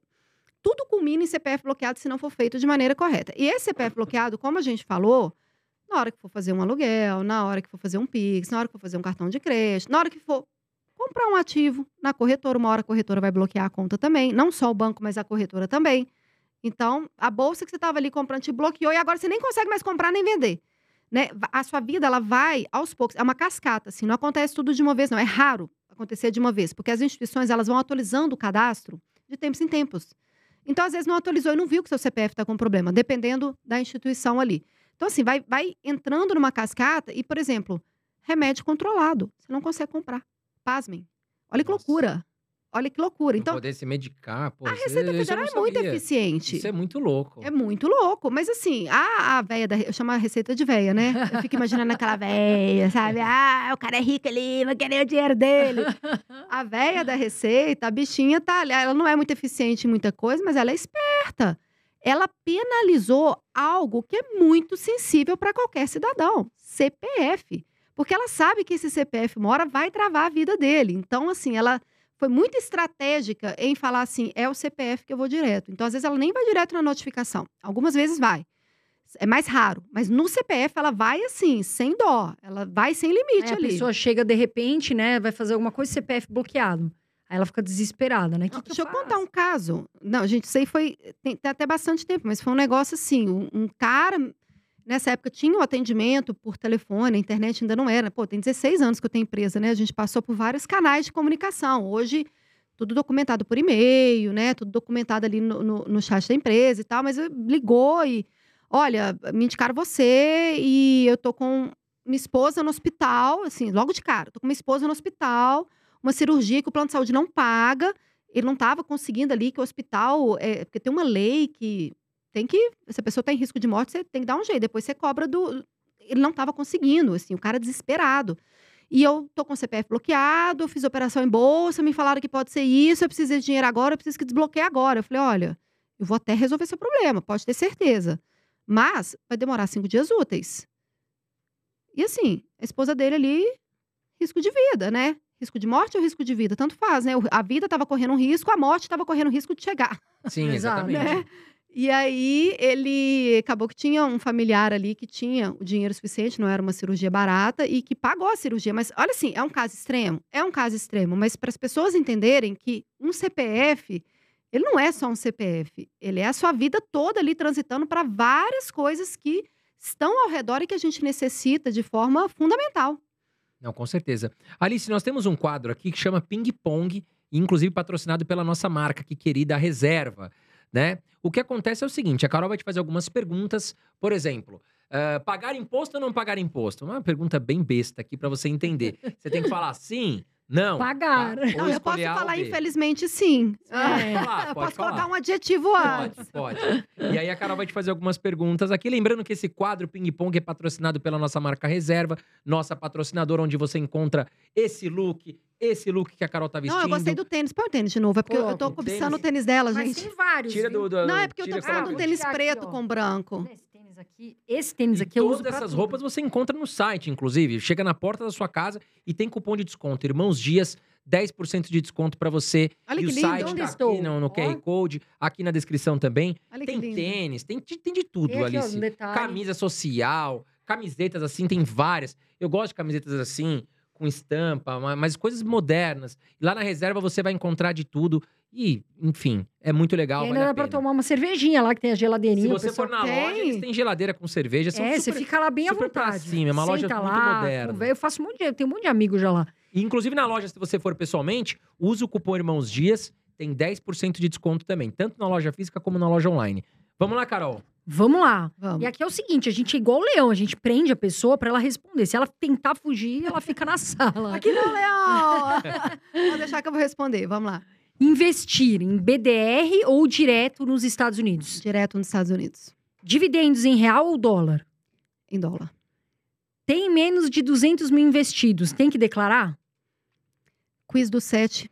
S3: tudo culmina em CPF bloqueado se não for feito de maneira correta. E esse CPF bloqueado, como a gente falou, na hora que for fazer um aluguel, na hora que for fazer um Pix, na hora que for fazer um cartão de crédito, na hora que for comprar um ativo na corretora, uma hora a corretora vai bloquear a conta também, não só o banco, mas a corretora também. Então, a bolsa que você estava ali comprando te bloqueou e agora você nem consegue mais comprar nem vender. Né? A sua vida, ela vai aos poucos. É uma cascata, assim, não acontece tudo de uma vez, não. É raro acontecer de uma vez, porque as instituições, elas vão atualizando o cadastro de tempos em tempos. Então, às vezes, não atualizou e não viu que seu CPF está com problema, dependendo da instituição ali. Então, assim, vai, vai entrando numa cascata e, por exemplo, remédio controlado. Você não consegue comprar. Pasmem. Olha que
S2: Nossa.
S3: loucura. Olha que loucura. Então,
S2: poder se medicar, pô.
S3: a Receita Federal é muito eficiente.
S2: Isso é muito louco.
S3: É muito louco. Mas assim, a, a véia da. Eu chamo a receita de véia, né? Eu fico imaginando aquela véia, sabe? [LAUGHS] Ah, o cara é rico ali, vai querer o dinheiro dele. [LAUGHS] A véia da receita, a bichinha tá ali. Ela não é muito eficiente em muita coisa, mas ela é esperta. Ela penalizou algo que é muito sensível para qualquer cidadão: CPF. Porque ela sabe que esse CPF uma hora vai travar a vida dele. Então, assim, ela foi muito estratégica em falar assim: é o CPF que eu vou direto. Então, às vezes, ela nem vai direto na notificação. Algumas vezes vai. É mais raro. Mas no CPF, ela vai assim, sem dó. Ela vai sem limite
S1: a
S3: ali.
S1: pessoa chega de repente, né? Vai fazer alguma coisa, CPF bloqueado. Aí ela fica desesperada, né? Que
S3: Não,
S1: que
S3: deixa eu
S1: faço?
S3: contar um caso. Não, gente, isso aí foi. Tem, tem até bastante tempo, mas foi um negócio assim. Um, um cara, nessa época, tinha o atendimento por telefone, a internet ainda não era. Pô, tem 16 anos que eu tenho empresa, né? A gente passou por vários canais de comunicação. Hoje, tudo documentado por e-mail, né? Tudo documentado ali no, no, no chat da empresa e tal. Mas eu- ligou e. Olha, me indicaram você e eu tô com minha esposa no hospital, assim, logo de cara. Tô com minha esposa no hospital, uma cirurgia que o plano de saúde não paga ele não estava conseguindo ali que o hospital. é, porque tem uma lei que tem que. Se a pessoa está em risco de morte, você tem que dar um jeito. Depois você cobra do. Ele não estava conseguindo, assim, o cara desesperado. E eu tô com o CPF bloqueado, eu fiz operação em bolsa, me falaram que pode ser isso, eu preciso de dinheiro agora, eu preciso que desbloqueie agora. Eu falei, olha, eu vou até resolver seu problema, pode ter certeza. Mas vai demorar cinco dias úteis. E assim, a esposa dele ali, risco de vida, né? Risco de morte ou risco de vida? Tanto faz, né? A vida estava correndo um risco, a morte estava correndo risco de chegar.
S2: Sim, exatamente.
S3: né? E aí ele acabou que tinha um familiar ali que tinha o dinheiro suficiente, não era uma cirurgia barata e que pagou a cirurgia. Mas olha assim, é um caso extremo, é um caso extremo, mas para as pessoas entenderem que um CPF, ele não é só um CPF, ele é a sua vida toda ali transitando para várias coisas que estão ao redor e que a gente necessita de forma fundamental.
S2: Não, com certeza. Alice, nós temos um quadro aqui que chama Ping Pong, inclusive patrocinado pela nossa marca aqui querida, Reserva, né? O que acontece é o seguinte, a Carol vai te fazer algumas perguntas, por exemplo, ah, pagar imposto ou não pagar imposto? Uma pergunta bem besta aqui pra você entender. Você tem que falar sim, não.
S1: Pagar.
S2: tá?
S3: Eu posso falar,
S2: B.
S3: infelizmente, sim.
S1: É.
S2: Pode falar,
S3: eu posso
S2: falar.
S3: colocar um adjetivo antes.
S2: Pode, pode. E aí a Carol vai te fazer algumas perguntas aqui. Lembrando que esse quadro Ping Pong é patrocinado pela nossa marca Reserva, nossa patrocinadora, onde você encontra esse look, esse look que a Carol tá vestindo.
S3: Não, eu gostei do tênis. Põe o tênis de novo, é porque eu- eu tô cobiçando o
S2: Tênis.
S3: dela,
S1: Mas
S3: gente.
S1: tem vários.
S2: Tira do, do-
S3: Não, é porque eu tô precisando de um tênis
S1: aqui,
S3: preto
S1: ó.
S3: com branco.
S1: Esse tênis aqui, esse tênis
S2: E
S1: aqui eu uso
S2: todas essas
S1: tudo.
S2: roupas você encontra no site, inclusive. Chega na porta da sua casa e tem cupom de desconto. Irmãos Dias, 10% de desconto pra você.
S3: Olha
S2: e o
S3: lindo.
S2: site
S1: Onde
S2: tá
S1: estou?
S2: aqui no, no
S1: Ó.
S2: QR Code, aqui na descrição também.
S3: Olha
S2: Tem tênis, tem, de- tem de tudo,
S1: Tem
S2: Alice.
S1: um.
S2: Camisa social, camisetas assim, tem várias. Eu gosto de camisetas assim, com estampa, ma- mas coisas modernas. E lá na reserva você vai encontrar de tudo. E, enfim, é muito legal.
S1: e ainda
S2: vale
S1: dá pra tomar uma cervejinha lá, que tem a geladeirinha.
S2: Se você for na
S3: tem.
S2: loja, eles têm geladeira com cerveja. São
S1: É,
S2: super...
S1: você fica lá bem à vontade.
S2: cima, é uma loja
S1: Senta
S2: muito
S1: lá,
S2: moderna.
S1: conver- Eu faço um monte de, eu tenho um monte de amigos já lá.
S2: E, inclusive, na loja, se você for pessoalmente, usa o cupom Irmãos Dias, tem 10% de desconto também, tanto na loja física como na loja online. Vamos lá, Carol.
S1: Vamos lá.
S3: Vamos.
S1: E aqui é o seguinte, a gente é igual o leão, a gente prende a pessoa pra ela responder. Se ela tentar fugir, ela fica na [LAUGHS] sala.
S3: Aqui não, Leão! [LAUGHS] Vou deixar que eu vou responder. Vamos lá.
S1: Investir em BDR ou direto nos Estados Unidos?
S3: Direto nos Estados Unidos,
S1: Dividendos em real ou dólar?
S3: em dólar.
S1: Tem menos de 200 mil investidos, tem que declarar?
S3: Quiz do 7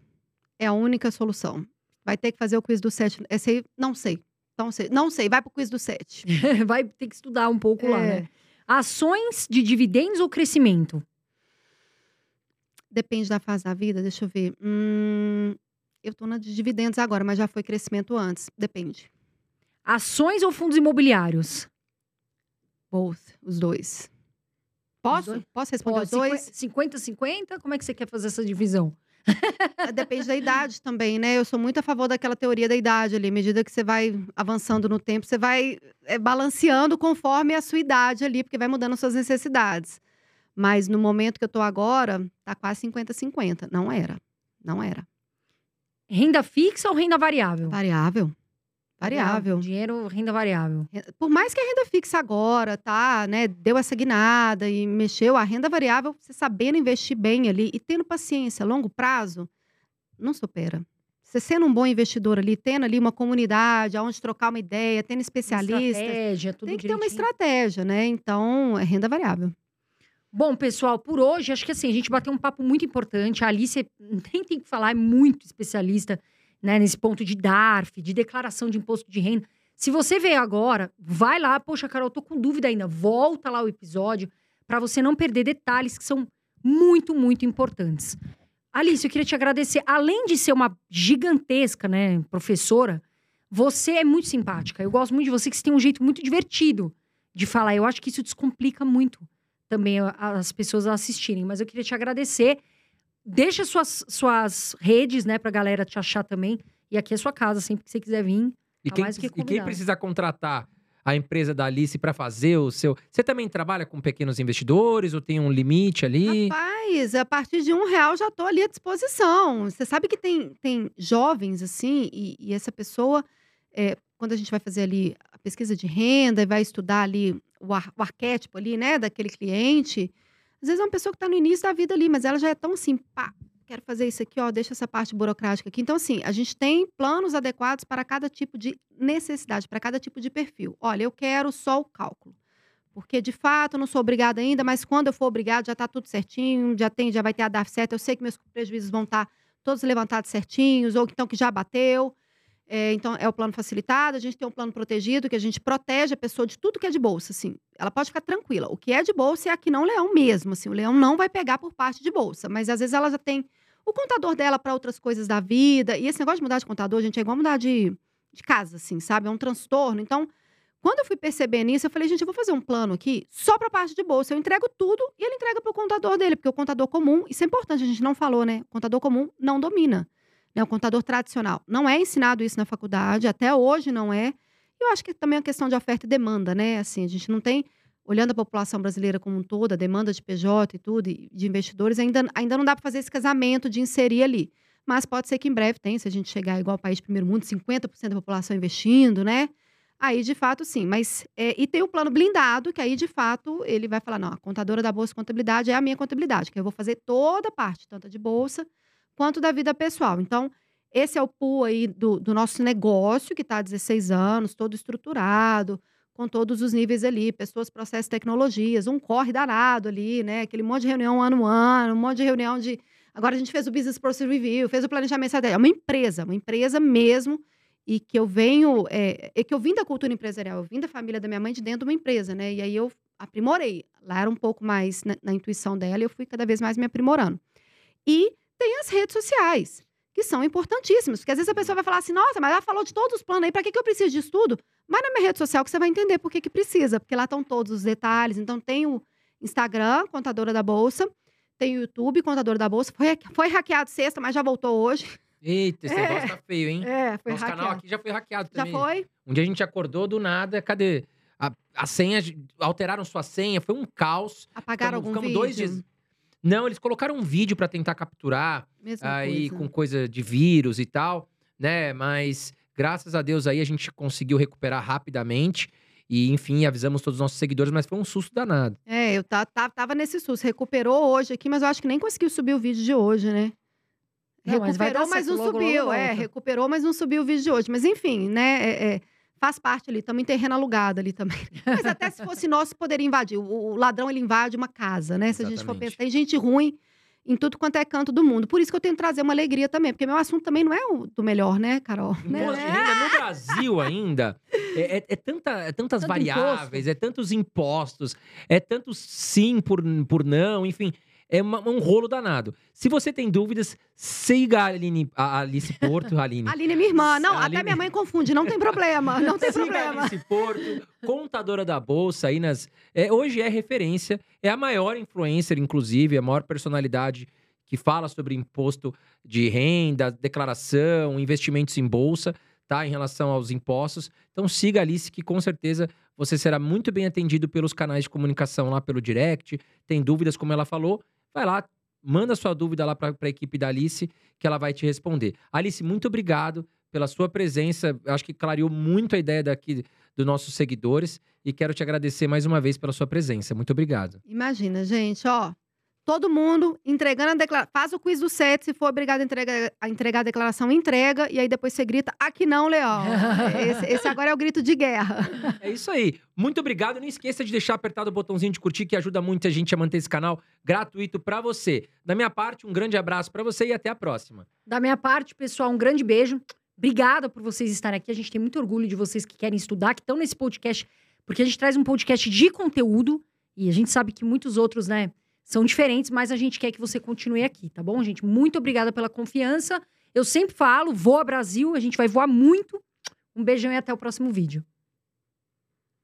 S3: é a única solução. Vai ter que fazer o quiz do 7. Esse aí, não sei. Não sei. Não sei. Vai pro quiz do 7. [LAUGHS]
S1: Vai ter que estudar um pouco lá,
S3: É.
S1: né? Ações de dividendos ou crescimento?
S3: Depende da fase da vida, deixa eu ver. Hum, eu tô na de dividendos agora, mas já foi crescimento antes. Depende.
S1: Ações ou fundos imobiliários?
S3: Both, os dois. Posso?
S1: dois?
S3: Posso responder os dois?
S1: 50-50? Como é que você quer fazer essa divisão?
S3: Ah, Depende da idade também, né? Eu sou muito a favor daquela teoria da idade ali. À medida que você vai avançando no tempo, você vai é, balanceando conforme a sua idade ali, porque vai mudando as suas necessidades. Mas no momento que eu tô agora, tá quase 50-50. Não era. Não era.
S1: Renda fixa ou renda variável?
S3: Variável. Variável.
S1: Dinheiro, renda variável.
S3: Por mais que a renda fixa agora, tá, né, deu essa guinada e mexeu, a renda variável, você sabendo investir bem ali e tendo paciência a longo prazo, não supera. Você sendo um bom investidor ali, tendo ali uma comunidade, aonde trocar uma ideia, tendo especialistas,
S1: Estratégia, tudo
S3: tem que ter uma
S1: direitinho.
S3: estratégia, né? Então, é renda variável.
S1: Bom, pessoal, por hoje, acho que assim, a gente bateu um papo muito importante. A Alice nem tem que falar, é muito especialista né, nesse ponto de DARF, de declaração de imposto de renda. Se você veio agora, vai lá, poxa, Carol, tô com dúvida ainda. Volta lá o episódio para você não perder detalhes que são muito, muito importantes. Alice, eu queria te agradecer. Além de ser uma gigantesca, né, professora, você é muito simpática. Eu gosto muito de você, que você tem um jeito muito divertido de falar. Eu acho que isso descomplica muito também as pessoas assistirem. Mas eu queria te agradecer. Deixa suas, suas redes, né, pra galera te achar também. E aqui é sua casa, sempre que você quiser vir.
S2: E
S1: Tá
S2: quem,
S1: mais que
S2: e quem contratar a empresa da Alice para fazer o seu. Você também trabalha com pequenos investidores ou tem um limite ali?
S3: Rapaz, a partir de um real já estou ali à disposição. Você sabe que tem, tem jovens assim, e, e essa pessoa, é, quando a gente vai fazer ali a pesquisa de renda e vai estudar ali o, ar- o arquétipo ali, né, daquele cliente, às vezes é uma pessoa que está no início da vida ali, mas ela já é tão assim, pá, quero fazer isso aqui, ó, deixa essa parte burocrática aqui. Então, assim, a gente tem planos adequados para cada tipo de necessidade, para cada tipo de perfil. Olha, eu quero só o cálculo. Porque, de fato, eu não sou obrigada ainda, mas quando eu for obrigada, já está tudo certinho, já tem, já vai ter a DARF certa. Eu sei que meus prejuízos vão estar todos levantados certinhos, ou então que já bateu. É, então, é o plano facilitado. A gente tem um plano protegido, que a gente protege a pessoa de tudo que é de bolsa, assim. Ela pode ficar tranquila. O que é de bolsa é aqui não leão mesmo, assim. O leão não vai pegar por parte de bolsa. Mas, às vezes, ela já tem o contador dela para outras coisas da vida. E esse negócio de mudar de contador, gente, é igual mudar de, de casa, assim, sabe? É um transtorno. Então, quando eu fui perceber nisso, eu falei, gente, eu vou fazer um plano aqui só para parte de bolsa. Eu entrego tudo e ele entrega para o contador dele, porque o contador comum, isso é importante, a gente não falou, né? O contador comum não domina. Né? O contador tradicional. Não é ensinado isso na faculdade, até hoje não é. E eu acho que também é uma questão de oferta e demanda, né? Assim, a gente não tem, olhando a população brasileira como um todo, a demanda de PJ e tudo, e de investidores, ainda, ainda não dá para fazer esse casamento de inserir ali. Mas pode ser que em breve tenha, se a gente chegar igual ao país de primeiro mundo, 50% da população investindo, né? Aí, de fato, sim. Mas, é, e tem o plano blindado, que aí, de fato, ele vai falar: não, a contadora da Bolsa Contabilidade é a minha contabilidade, que eu vou fazer toda a parte, tanto de Bolsa quanto da vida pessoal. Então, esse é o pool aí do, do nosso negócio, que está há 16 anos, todo estruturado, com todos os níveis ali, pessoas, processos, tecnologias, um corre danado ali, né? Aquele monte de reunião ano a ano, um monte de reunião de. Agora a gente fez o Business Process Review, fez o planejamento estratégico. É uma empresa, uma empresa mesmo e que eu venho, é, é que eu vim da cultura empresarial, eu vim da família da minha mãe de dentro de uma empresa, né? E aí eu aprimorei. Lá era um pouco mais na, na intuição dela, e eu fui cada vez mais me aprimorando. E tem as redes sociais, que são importantíssimas, porque às vezes a pessoa vai falar assim: nossa, mas ela falou de todos os planos aí, para que, que eu preciso disso tudo? Vai na minha rede social que você vai entender por que, que precisa, porque lá estão todos os detalhes. Então, tem o Instagram, Contadora da Bolsa, tem o YouTube, Contadora da Bolsa. Foi, foi hackeado sexta, mas já voltou hoje.
S2: Eita, esse
S3: É.
S2: negócio tá feio, hein?
S3: É, foi
S2: Nosso canal
S3: hackeado.
S2: aqui já foi hackeado
S3: Já
S2: também.
S3: foi?
S2: Um dia a gente acordou do nada, cadê? A, a senha, alteraram sua senha, foi um caos.
S3: Apagaram
S2: Ficamos-
S3: algum
S2: ficamos
S3: vídeo?
S2: dois dias. Não, eles colocaram um vídeo pra tentar capturar,
S3: Mesma
S2: aí
S3: coisa.
S2: com coisa de vírus e tal, né? Mas graças a Deus aí a gente conseguiu recuperar rapidamente. E, enfim, avisamos todos os nossos seguidores, mas foi um susto danado.
S3: É, eu tá, tá- tava nesse susto. Recuperou hoje aqui, mas eu acho que nem conseguiu subir o vídeo de hoje, né?
S1: Não, mas vai dar
S3: recuperou, mas
S1: certo,
S3: não
S1: logo,
S3: subiu.
S1: logo
S3: é,
S1: volta.
S3: recuperou, mas não subiu o vídeo de hoje. Mas enfim, né? é- é, faz parte ali. Estamos em terreno alugado ali também. [LAUGHS] Mas até se fosse nosso, poderia invadir. O, ladrão, ele invade uma casa, né? Se a gente for
S2: Exatamente.
S3: pensar, tem gente ruim em tudo quanto é canto do mundo. Por isso que eu tento trazer uma alegria também. Porque meu assunto também não é o do melhor, né, Carol? Né?
S2: Imposto de renda no Brasil ainda é, é- é tanta, é tantas
S1: Tanto
S2: variáveis, é tantos impostos, é tanto sim por, por não, enfim. É uma- um rolo danado. Se você tem dúvidas, siga a, Aline, a Alice Porto, a Aline. [LAUGHS]
S3: Aline é minha irmã. Não,
S2: A
S3: até
S2: Aline-
S3: minha mãe confunde. Não tem problema. [LAUGHS] Não tem
S2: Siga a
S3: problema.
S2: Alice Porto, contadora da Bolsa aí nas. é, hoje é referência, é a maior influencer, inclusive, a maior personalidade que fala sobre imposto de renda, declaração, investimentos em bolsa, tá? Em relação aos impostos. Então siga a Alice, que com certeza você será muito bem atendido pelos canais de comunicação lá pelo direct. Tem dúvidas, como ela falou, vai lá, manda sua dúvida lá para a equipe da Alice, que ela vai te responder. Alice, muito obrigado pela sua presença. Eu Acho que clareou muito a ideia daqui dos nossos seguidores e quero te agradecer mais uma vez pela sua presença. Muito obrigado.
S3: Imagina, gente, ó. Todo mundo entregando a declaração. Faz o quiz do set, se for obrigado a entregar, a entregar a declaração, entrega. E aí depois você grita, aqui não, Leão. esse, esse agora é o grito de guerra. [LAUGHS]
S2: É isso aí. Muito obrigado. Não esqueça de deixar apertado o botãozinho de curtir, que ajuda muito a gente a manter esse canal gratuito para você. Da minha parte, um grande abraço para você e até a próxima.
S1: Da minha parte, pessoal, um grande beijo. Obrigada por vocês estarem aqui. A gente tem muito orgulho de vocês que querem estudar, que estão nesse podcast, porque a gente traz um podcast de conteúdo e a gente sabe que muitos outros, né, são diferentes, mas a gente quer que você continue aqui, tá bom, gente? Muito obrigada pela confiança. Eu sempre falo, voa Brasil, a gente vai voar muito. Um beijão e até o próximo vídeo.